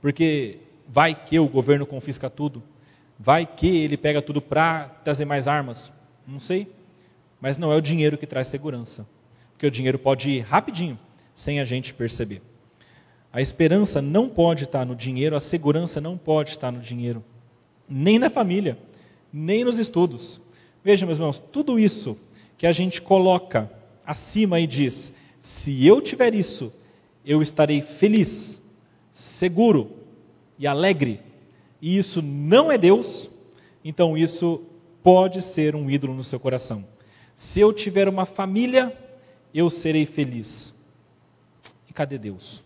Porque vai que o governo confisca tudo, vai que ele pega tudo para trazer mais armas. Não sei. Mas não é o dinheiro que traz segurança. Porque o dinheiro pode ir rapidinho, sem a gente perceber. A esperança não pode estar no dinheiro, a segurança não pode estar no dinheiro, nem na família nem nos estudos. Veja, meus irmãos, tudo isso que a gente coloca acima e diz: se eu tiver isso, eu estarei feliz, seguro e alegre, e isso não é Deus, então isso pode ser um ídolo no seu coração. Se eu tiver uma família, eu serei feliz. E cadê Deus?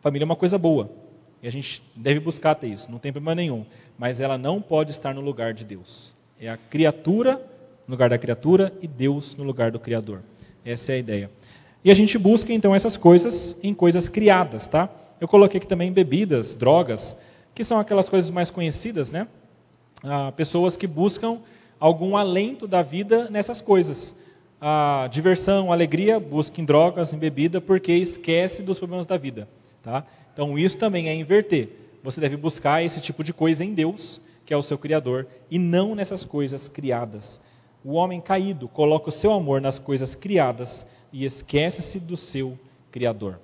Família é uma coisa boa. E a gente deve buscar ter isso, não tem problema nenhum. Mas ela não pode estar no lugar de Deus. É a criatura no lugar da criatura e Deus no lugar do Criador. Essa é a ideia. E a gente busca então essas coisas em coisas criadas, tá? Eu coloquei aqui também bebidas, drogas, que são aquelas coisas mais conhecidas, né? Ah, pessoas que buscam algum alento da vida nessas coisas. A diversão, alegria, busca em drogas, em bebida, porque esquece dos problemas da vida, tá? Então isso também é inverter. Você deve buscar esse tipo de coisa em Deus, que é o seu Criador, e não nessas coisas criadas. O homem caído coloca o seu amor nas coisas criadas e esquece-se do seu Criador.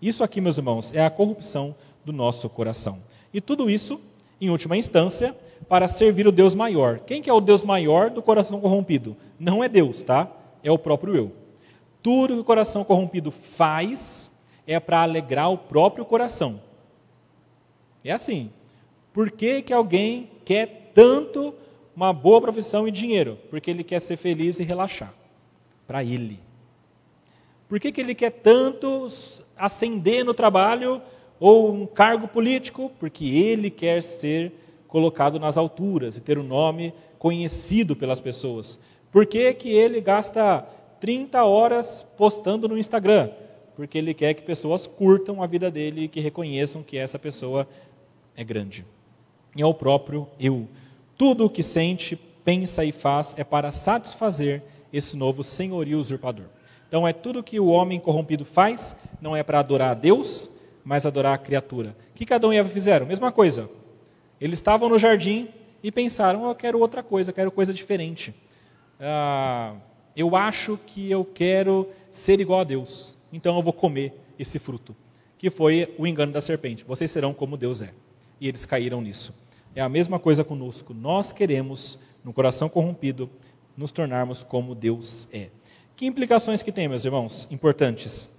Isso aqui, meus irmãos, é a corrupção do nosso coração. E tudo isso, em última instância, para servir o Deus maior. Quem que é o Deus maior do coração corrompido? Não é Deus, tá? É o próprio eu. Tudo que o coração corrompido faz é para alegrar o próprio coração. É assim. Por que, que alguém quer tanto uma boa profissão e dinheiro? Porque ele quer ser feliz e relaxar. Para ele. Por que, que ele quer tanto ascender no trabalho ou um cargo político? Porque ele quer ser colocado nas alturas e ter um nome conhecido pelas pessoas. Por que, que ele gasta 30 horas postando no Instagram? Porque ele quer que pessoas curtam a vida dele e que reconheçam que essa pessoa é grande. E é o próprio eu. Tudo o que sente, pensa e faz é para satisfazer esse novo senhorio usurpador. Então é tudo que o homem corrompido faz, não é para adorar a Deus, mas adorar a criatura. O que Adão e Eva fizeram? Mesma coisa. Eles estavam no jardim e pensaram: oh, eu quero outra coisa, quero coisa diferente. Ah, eu acho que eu quero ser igual a Deus, então eu vou comer esse fruto. Que foi o engano da serpente. Vocês serão como Deus é. E eles caíram nisso. É a mesma coisa conosco. Nós queremos, no coração corrompido, nos tornarmos como Deus é. Que implicações que tem, meus irmãos, importantes?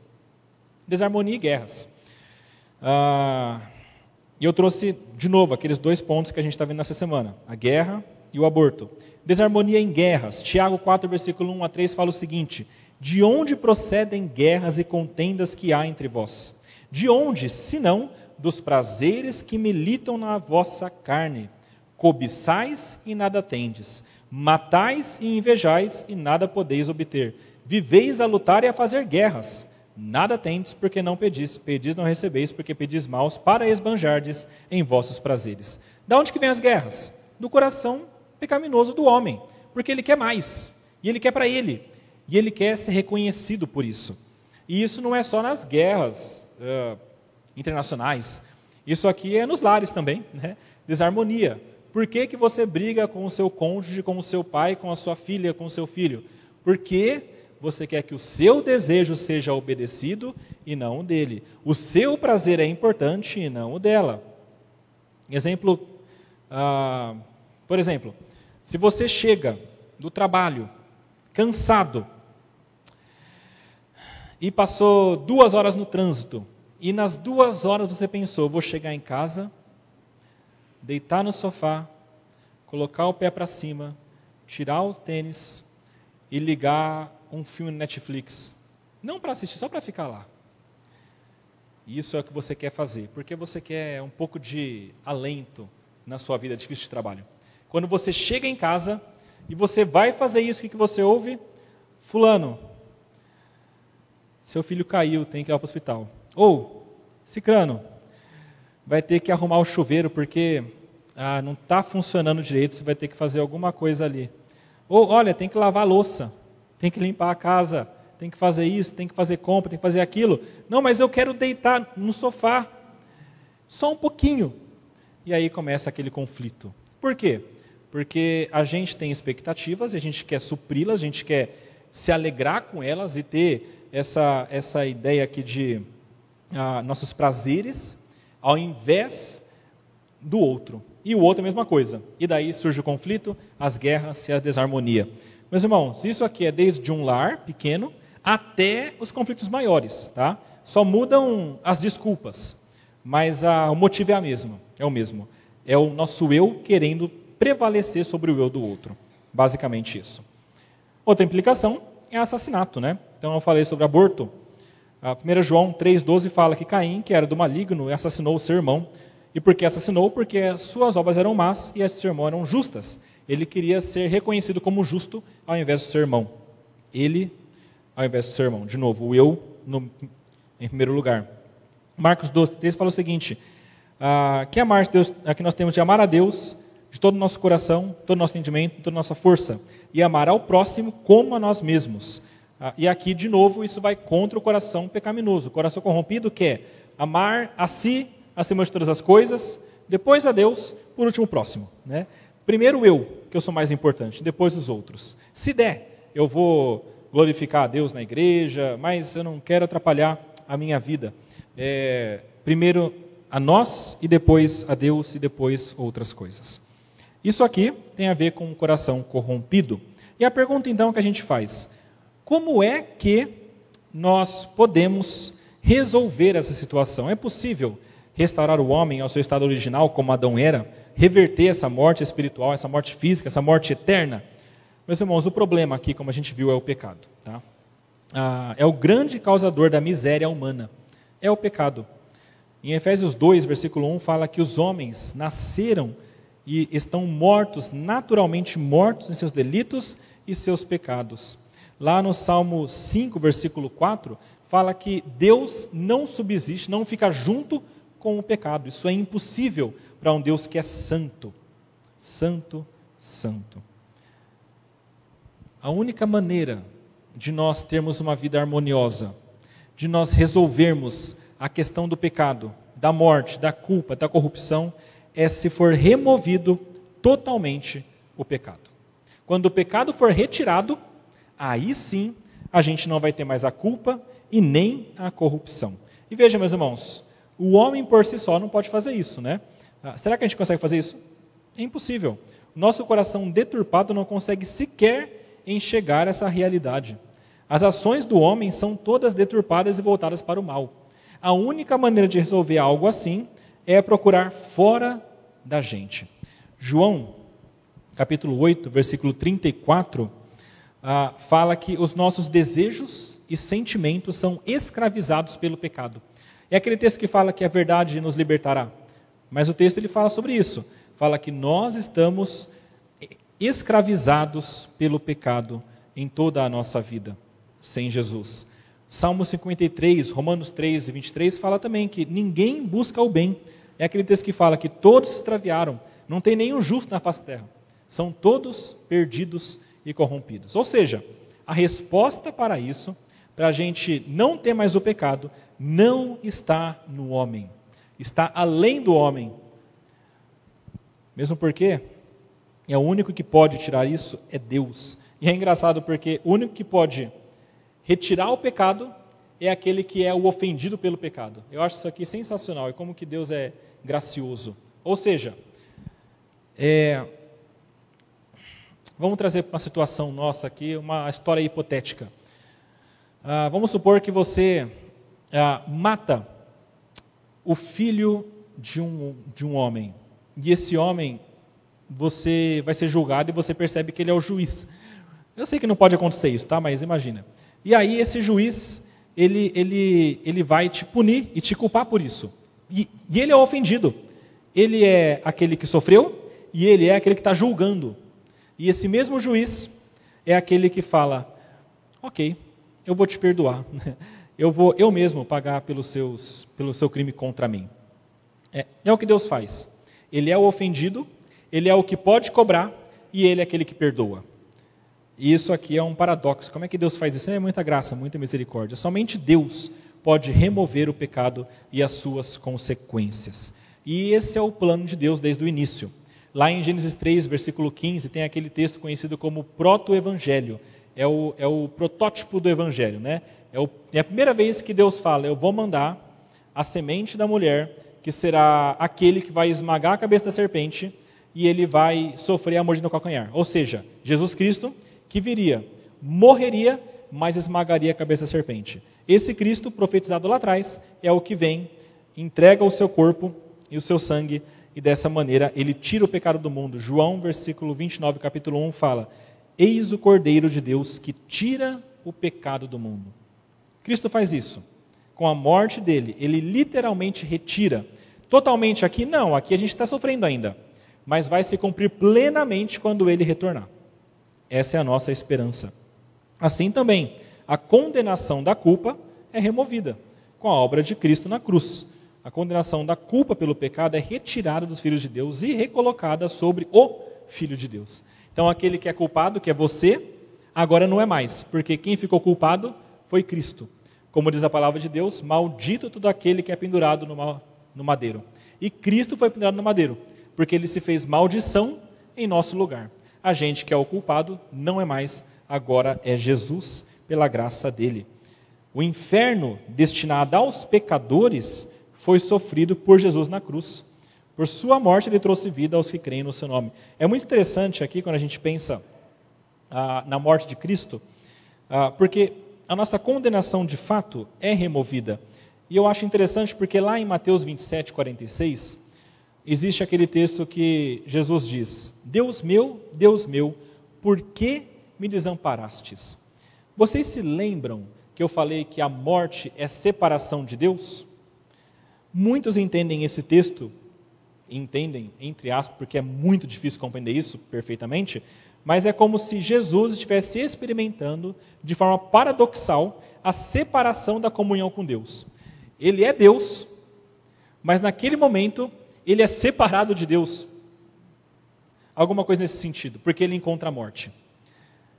Desarmonia e guerras. Ah, e eu trouxe, de novo, aqueles dois pontos que a gente está vendo nessa semana: a guerra e o aborto. Desarmonia em guerras. Tiago 4, versículo 1 a 3 fala o seguinte: De onde procedem guerras e contendas que há entre vós? De onde, senão, dos prazeres que militam na vossa carne? Cobiçais e nada tendes, matais e invejais e nada podeis obter Viveis a lutar e a fazer guerras. Nada tendes, porque não pedis. Pedis, não recebeis, porque pedis maus, para esbanjardes em vossos prazeres. Da onde que vem as guerras? Do coração pecaminoso do homem. Porque ele quer mais. E ele quer para ele. E ele quer ser reconhecido por isso. E isso não é só nas guerras uh, internacionais. Isso aqui é nos lares também. Né? Desarmonia. Por que, que você briga com o seu cônjuge, com o seu pai, com a sua filha, com o seu filho? Porque você quer que o seu desejo seja obedecido e não o dele. O seu prazer é importante e não o dela. Exemplo, ah, por exemplo, se você chega do trabalho cansado e passou duas horas no trânsito e nas duas horas você pensou, vou chegar em casa, deitar no sofá, colocar o pé para cima, tirar o tênis e ligar um filme no Netflix. Não para assistir, só para ficar lá. Isso é o que você quer fazer, porque você quer um pouco de alento na sua vida difícil de trabalho. Quando você chega em casa e você vai fazer isso, o que você ouve? Fulano, seu filho caiu, tem que ir para o hospital. Ou, Cicrano, vai ter que arrumar o chuveiro porque ah, não está funcionando direito, você vai ter que fazer alguma coisa ali. Ou, olha, tem que lavar a louça tem que limpar a casa, tem que fazer isso, tem que fazer compra, tem que fazer aquilo. Não, mas eu quero deitar no sofá, só um pouquinho. E aí começa aquele conflito. Por quê? Porque a gente tem expectativas, a gente quer supri-las, a gente quer se alegrar com elas e ter essa, essa ideia aqui de ah, nossos prazeres, ao invés do outro. E o outro é a mesma coisa. E daí surge o conflito, as guerras e a desarmonia. Meus irmãos, isso aqui é desde um lar pequeno até os conflitos maiores, tá? Só mudam as desculpas, mas a, o motivo é a mesma, é o mesmo. É o nosso eu querendo prevalecer sobre o eu do outro. Basicamente isso. Outra implicação é assassinato, né? Então eu falei sobre aborto. A 1 João 3,12 fala que Caim, que era do maligno, assassinou o seu irmão. E por que assassinou? Porque as suas obras eram más e as de seu irmão eram justas. Ele queria ser reconhecido como justo ao invés do seu irmão. Ele, ao invés do seu irmão. De novo, o eu no, em primeiro lugar. Marcos 12, 3 fala o seguinte: ah, que amar Deus, que nós temos de amar a Deus de todo o nosso coração, todo o nosso entendimento, toda a nossa força, e amar ao próximo como a nós mesmos. Ah, e aqui, de novo, isso vai contra o coração pecaminoso. O coração corrompido quer amar a si acima de todas as coisas, depois a Deus, por último o próximo. Né? Primeiro eu, que eu sou mais importante, depois os outros. Se der, eu vou glorificar a Deus na igreja, mas eu não quero atrapalhar a minha vida. É, primeiro a nós e depois a Deus e depois outras coisas. Isso aqui tem a ver com o coração corrompido. E a pergunta então que a gente faz: como é que nós podemos resolver essa situação? É possível restaurar o homem ao seu estado original, como Adão era, reverter essa morte espiritual, essa morte física, essa morte eterna? Meus irmãos, o problema aqui, como a gente viu, é o pecado. Tá? Ah, é o grande causador da miséria humana. É o pecado. Em Efésios 2, versículo 1, fala que os homens nasceram e estão mortos, naturalmente mortos em seus delitos e seus pecados. Lá no Salmo 5, versículo 4, fala que Deus não subsiste, não fica junto com o pecado. Isso é impossível para um Deus que é santo. Santo, santo. A única maneira de nós termos uma vida harmoniosa, de nós resolvermos a questão do pecado, da morte, da culpa, da corrupção, é se for removido totalmente o pecado. Quando o pecado for retirado, aí sim a gente não vai ter mais a culpa e nem a corrupção. E veja, meus irmãos, o homem por si só não pode fazer isso, né? Ah, será que a gente consegue fazer isso? É impossível. Nosso coração deturpado não consegue sequer enxergar essa realidade. As ações do homem são todas deturpadas e voltadas para o mal. A única maneira de resolver algo assim é procurar fora da gente. João, capítulo 8, versículo 34, ah, fala que os nossos desejos e sentimentos são escravizados pelo pecado. É aquele texto que fala que a verdade nos libertará. Mas o texto ele fala sobre isso. Fala que nós estamos escravizados pelo pecado em toda a nossa vida, sem Jesus. Salmo 53, Romanos 3 e 23 fala também que ninguém busca o bem, é aquele texto que fala que todos se extraviaram, não tem nenhum justo na face da terra. São todos perdidos e corrompidos. Ou seja, a resposta para isso, para a gente não ter mais o pecado, não está no homem, está além do homem. Mesmo porque é o único que pode tirar isso é Deus. E é engraçado porque o único que pode retirar o pecado é aquele que é o ofendido pelo pecado. Eu acho isso aqui sensacional. E como que Deus é gracioso. Ou seja, é, vamos trazer para uma situação nossa aqui, uma história hipotética. Ah, vamos supor que você ah, mata o filho de um, de um homem. E esse homem, você vai ser julgado e você percebe que ele é o juiz. Eu sei que não pode acontecer isso, tá? Mas imagina. E aí esse juiz, ele, ele, ele vai te punir e te culpar por isso. E, e ele é ofendido. Ele é aquele que sofreu e ele é aquele que está julgando. E esse mesmo juiz é aquele que fala: Ok, eu vou te perdoar. Eu vou eu mesmo pagar pelos seus, pelo seu crime contra mim. É, é o que Deus faz. Ele é o ofendido, ele é o que pode cobrar e ele é aquele que perdoa. E isso aqui é um paradoxo. Como é que Deus faz isso? É muita graça, muita misericórdia. Somente Deus pode remover o pecado e as suas consequências. E esse é o plano de Deus desde o início. Lá em Gênesis 3, versículo 15, tem aquele texto conhecido como proto-evangelho. É o, é o protótipo do evangelho, né? É, é a primeira vez que Deus fala: Eu vou mandar a semente da mulher, que será aquele que vai esmagar a cabeça da serpente e ele vai sofrer a mordida no calcanhar. Ou seja, Jesus Cristo, que viria, morreria, mas esmagaria a cabeça da serpente. Esse Cristo, profetizado lá atrás, é o que vem, entrega o seu corpo e o seu sangue, e dessa maneira ele tira o pecado do mundo. João, versículo 29, capítulo 1, fala: Eis o Cordeiro de Deus que tira o pecado do mundo. Cristo faz isso. com a morte dele, ele literalmente retira. Totalmente aqui, não, aqui a gente está sofrendo ainda. Mas vai se cumprir plenamente quando ele retornar. Essa é a nossa esperança. Assim também, a condenação da culpa é removida com a obra de Cristo na cruz. A condenação da culpa pelo pecado é retirada dos filhos de Deus e recolocada sobre o Filho de Deus. Então, aquele que é culpado, que é você, agora não é mais, porque quem ficou culpado foi Cristo. Como diz a palavra de Deus, maldito todo aquele que é pendurado no madeiro. E Cristo foi pendurado no madeiro, porque ele se fez maldição em nosso lugar. A gente que é o culpado não é mais, agora é Jesus, pela graça dele. O inferno destinado aos pecadores foi sofrido por Jesus na cruz. Por sua morte, ele trouxe vida aos que creem no seu nome. É muito interessante aqui quando a gente pensa ah, na morte de Cristo, ah, porque a nossa condenação de fato é removida. E eu acho interessante porque lá em Mateus 27, 46, existe aquele texto que Jesus diz: Deus meu, Deus meu, por que me desamparastes? Vocês se lembram que eu falei que a morte é separação de Deus? Muitos entendem esse texto entendem, entre aspas, porque é muito difícil compreender isso perfeitamente, mas é como se Jesus estivesse experimentando, de forma paradoxal, a separação da comunhão com Deus. Ele é Deus, mas naquele momento ele é separado de Deus. Alguma coisa nesse sentido, porque ele encontra a morte.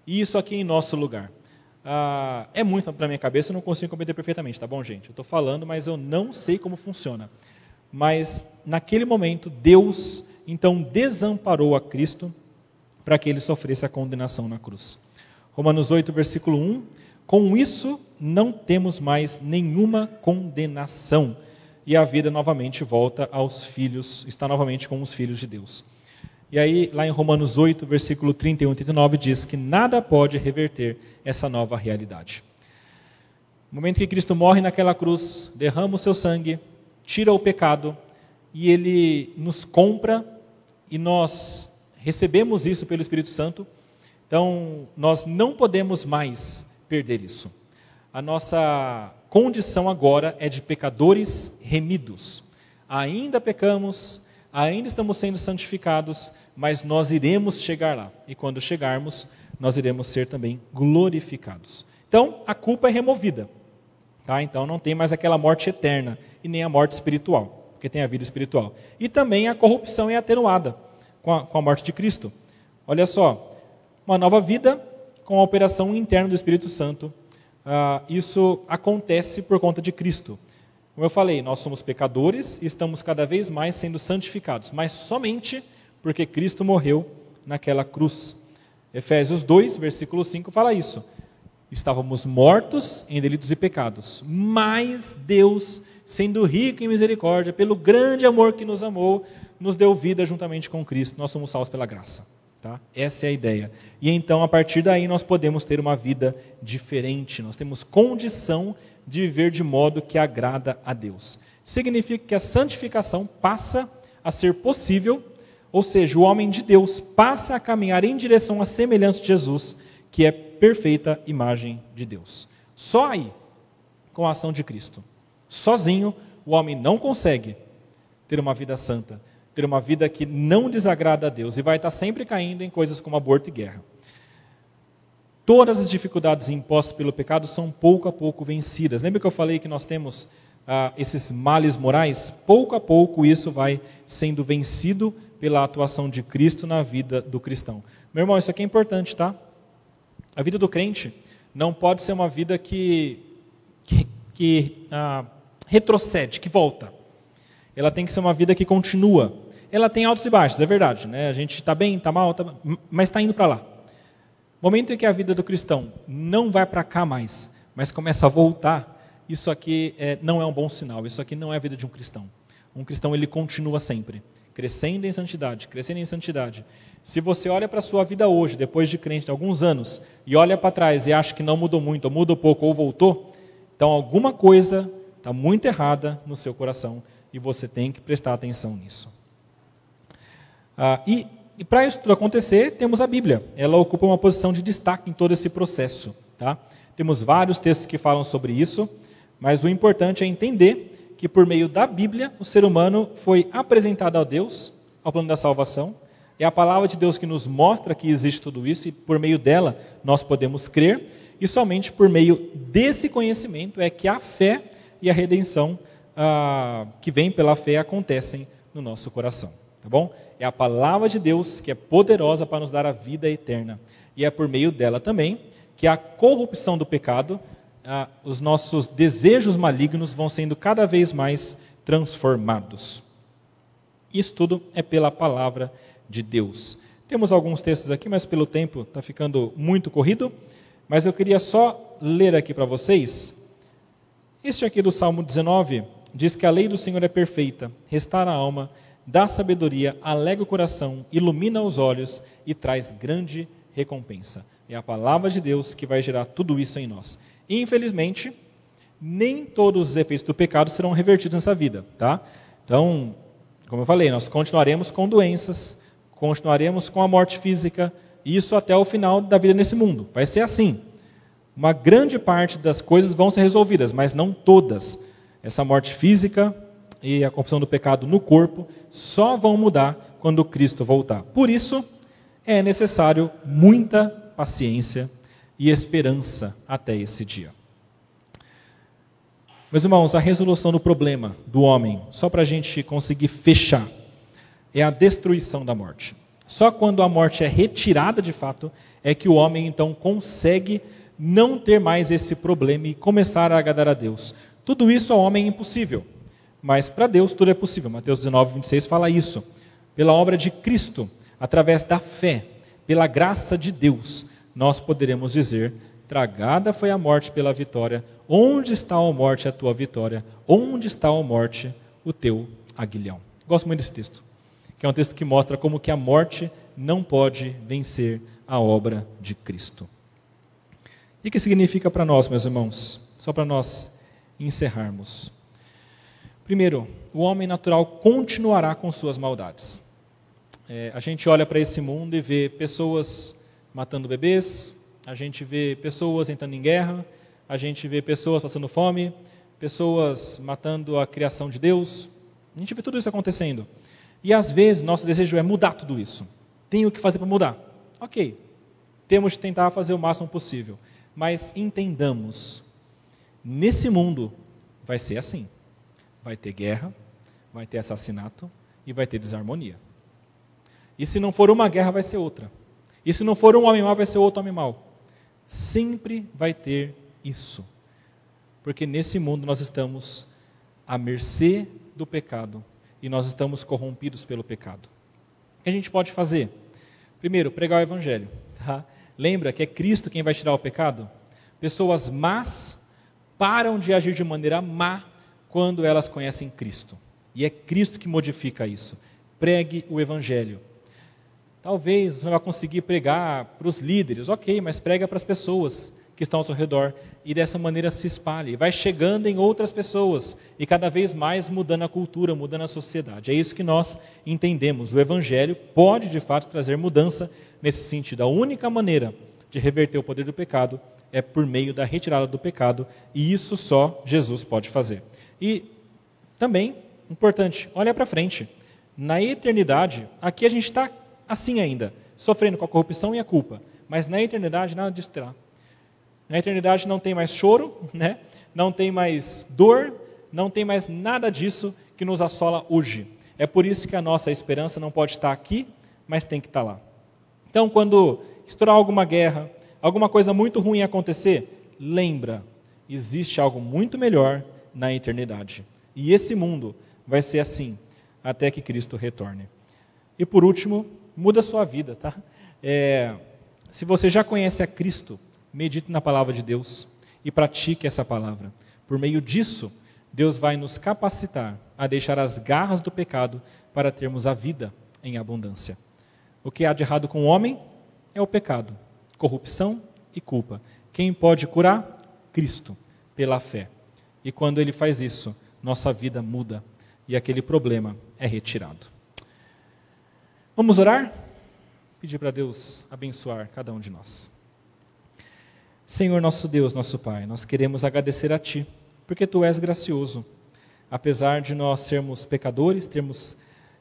E isso aqui em nosso lugar. Ah, é muito para minha cabeça, eu não consigo compreender perfeitamente, tá bom, gente? Eu estou falando, mas eu não sei como funciona. Mas naquele momento, Deus então desamparou a Cristo para que ele sofresse a condenação na cruz. Romanos 8, versículo 1: Com isso não temos mais nenhuma condenação, e a vida novamente volta aos filhos, está novamente com os filhos de Deus. E aí, lá em Romanos 8, versículo 31 e 39, diz que nada pode reverter essa nova realidade. No momento que Cristo morre naquela cruz, derrama o seu sangue, tira o pecado e ele nos compra e nós recebemos isso pelo Espírito Santo. Então, nós não podemos mais perder isso. A nossa condição agora é de pecadores remidos. Ainda pecamos, ainda estamos sendo santificados, mas nós iremos chegar lá. E quando chegarmos, nós iremos ser também glorificados. Então, a culpa é removida. Tá? Então não tem mais aquela morte eterna e nem a morte espiritual, porque tem a vida espiritual. E também a corrupção é atenuada com a, com a morte de Cristo. Olha só, uma nova vida com a operação interna do Espírito Santo. Ah, isso acontece por conta de Cristo. Como eu falei, nós somos pecadores e estamos cada vez mais sendo santificados, mas somente porque Cristo morreu naquela cruz. Efésios 2, versículo 5 fala isso. Estávamos mortos em delitos e pecados, mas Deus, sendo rico em misericórdia, pelo grande amor que nos amou, nos deu vida juntamente com Cristo. Nós somos salvos pela graça. Tá? Essa é a ideia. E então, a partir daí, nós podemos ter uma vida diferente. Nós temos condição de viver de modo que agrada a Deus. Significa que a santificação passa a ser possível, ou seja, o homem de Deus passa a caminhar em direção à semelhança de Jesus que é perfeita imagem de Deus. Só aí, com a ação de Cristo. Sozinho, o homem não consegue ter uma vida santa, ter uma vida que não desagrada a Deus e vai estar sempre caindo em coisas como aborto e guerra. Todas as dificuldades impostas pelo pecado são pouco a pouco vencidas. Lembra que eu falei que nós temos ah, esses males morais? Pouco a pouco isso vai sendo vencido pela atuação de Cristo na vida do cristão. Meu irmão, isso aqui é importante, tá? A vida do crente não pode ser uma vida que, que, que ah, retrocede, que volta. Ela tem que ser uma vida que continua. Ela tem altos e baixos, é verdade. Né? A gente está bem, está mal, tá, mas está indo para lá. Momento em que a vida do cristão não vai para cá mais, mas começa a voltar, isso aqui é, não é um bom sinal. Isso aqui não é a vida de um cristão. Um cristão ele continua sempre, crescendo em santidade, crescendo em santidade. Se você olha para a sua vida hoje, depois de crente, de alguns anos, e olha para trás e acha que não mudou muito, ou mudou pouco, ou voltou, então alguma coisa está muito errada no seu coração e você tem que prestar atenção nisso. Ah, e, e para isso tudo acontecer, temos a Bíblia. Ela ocupa uma posição de destaque em todo esse processo. Tá? Temos vários textos que falam sobre isso. Mas o importante é entender que por meio da Bíblia o ser humano foi apresentado a Deus, ao plano da salvação. É a palavra de Deus que nos mostra que existe tudo isso e por meio dela nós podemos crer. E somente por meio desse conhecimento é que a fé e a redenção ah, que vem pela fé acontecem no nosso coração. Tá bom? É a palavra de Deus que é poderosa para nos dar a vida eterna. E é por meio dela também que a corrupção do pecado, ah, os nossos desejos malignos vão sendo cada vez mais transformados. Isso tudo é pela palavra de Deus. Temos alguns textos aqui, mas pelo tempo está ficando muito corrido. Mas eu queria só ler aqui para vocês. Este aqui do Salmo 19 diz que a lei do Senhor é perfeita, restaura a alma, dá sabedoria, alega o coração, ilumina os olhos e traz grande recompensa. É a palavra de Deus que vai gerar tudo isso em nós. Infelizmente, nem todos os efeitos do pecado serão revertidos nessa vida, tá? Então, como eu falei, nós continuaremos com doenças, continuaremos com a morte física, isso até o final da vida nesse mundo. Vai ser assim. Uma grande parte das coisas vão ser resolvidas, mas não todas. Essa morte física e a corrupção do pecado no corpo só vão mudar quando Cristo voltar. Por isso, é necessário muita paciência e esperança até esse dia. Meus irmãos, a resolução do problema do homem, só para a gente conseguir fechar, é a destruição da morte. Só quando a morte é retirada de fato é que o homem então consegue não ter mais esse problema e começar a agradar a Deus. Tudo isso ao homem é impossível, mas para Deus tudo é possível. Mateus 19, 26 fala isso. Pela obra de Cristo, através da fé, pela graça de Deus, nós poderemos dizer: Tragada foi a morte pela vitória. Onde está a morte a tua vitória? Onde está a morte o teu aguilhão? Gosto muito desse texto, que é um texto que mostra como que a morte não pode vencer a obra de Cristo. E o que significa para nós, meus irmãos? Só para nós encerrarmos. Primeiro, o homem natural continuará com suas maldades. É, a gente olha para esse mundo e vê pessoas matando bebês, a gente vê pessoas entrando em guerra, a gente vê pessoas passando fome, pessoas matando a criação de Deus. A gente vê tudo isso acontecendo. E às vezes nosso desejo é mudar tudo isso. Tenho o que fazer para mudar. Ok, temos que tentar fazer o máximo possível. Mas entendamos, nesse mundo vai ser assim: vai ter guerra, vai ter assassinato e vai ter desarmonia. E se não for uma guerra, vai ser outra. E se não for um homem mau, vai ser outro homem mau. Sempre vai ter isso. Porque nesse mundo nós estamos à mercê do pecado e nós estamos corrompidos pelo pecado. O que a gente pode fazer? Primeiro, pregar o evangelho. Tá? Lembra que é Cristo quem vai tirar o pecado? Pessoas más param de agir de maneira má quando elas conhecem Cristo. E é Cristo que modifica isso. Pregue o evangelho. Talvez você não vai conseguir pregar para os líderes, ok, mas prega para as pessoas que estão ao seu redor e dessa maneira se espalhe, vai chegando em outras pessoas e cada vez mais mudando a cultura, mudando a sociedade. É isso que nós entendemos. O Evangelho pode de fato trazer mudança nesse sentido. A única maneira de reverter o poder do pecado é por meio da retirada do pecado e isso só Jesus pode fazer. E também, importante, olha para frente. Na eternidade, aqui a gente está assim ainda, sofrendo com a corrupção e a culpa. Mas na eternidade nada disso terá. Na eternidade não tem mais choro, né? não tem mais dor, não tem mais nada disso que nos assola hoje. É por isso que a nossa esperança não pode estar aqui, mas tem que estar lá. Então, quando estourar alguma guerra, alguma coisa muito ruim acontecer, lembra, existe algo muito melhor na eternidade. E esse mundo vai ser assim até que Cristo retorne. E por último, muda a sua vida, tá? É, se você já conhece a Cristo, medite na palavra de Deus e pratique essa palavra. Por meio disso, Deus vai nos capacitar a deixar as garras do pecado para termos a vida em abundância. O que há de errado com o homem é o pecado, corrupção e culpa. Quem pode curar? Cristo, pela fé. E quando ele faz isso, nossa vida muda e aquele problema é retirado. Vamos orar? Pedir para Deus abençoar cada um de nós. Senhor nosso Deus, nosso Pai, nós queremos agradecer a Ti porque tu és gracioso. Apesar de nós sermos pecadores, termos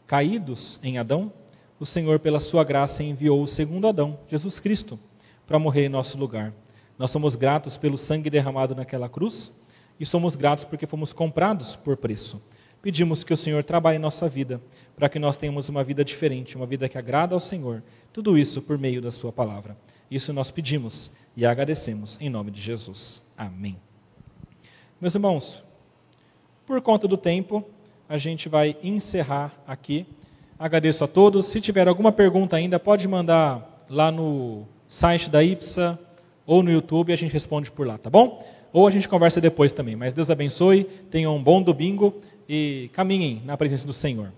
caídos em Adão, o Senhor, pela sua graça, enviou o segundo Adão, Jesus Cristo, para morrer em nosso lugar. Nós somos gratos pelo sangue derramado naquela cruz e somos gratos porque fomos comprados por preço. Pedimos que o Senhor trabalhe nossa vida, para que nós tenhamos uma vida diferente, uma vida que agrada ao Senhor. Tudo isso por meio da Sua palavra. Isso nós pedimos e agradecemos em nome de Jesus. Amém. Meus irmãos, por conta do tempo, a gente vai encerrar aqui. Agradeço a todos. Se tiver alguma pergunta ainda, pode mandar lá no site da IPSA ou no YouTube e a gente responde por lá, tá bom? Ou a gente conversa depois também. Mas Deus abençoe, tenham um bom domingo e caminhem na presença do Senhor.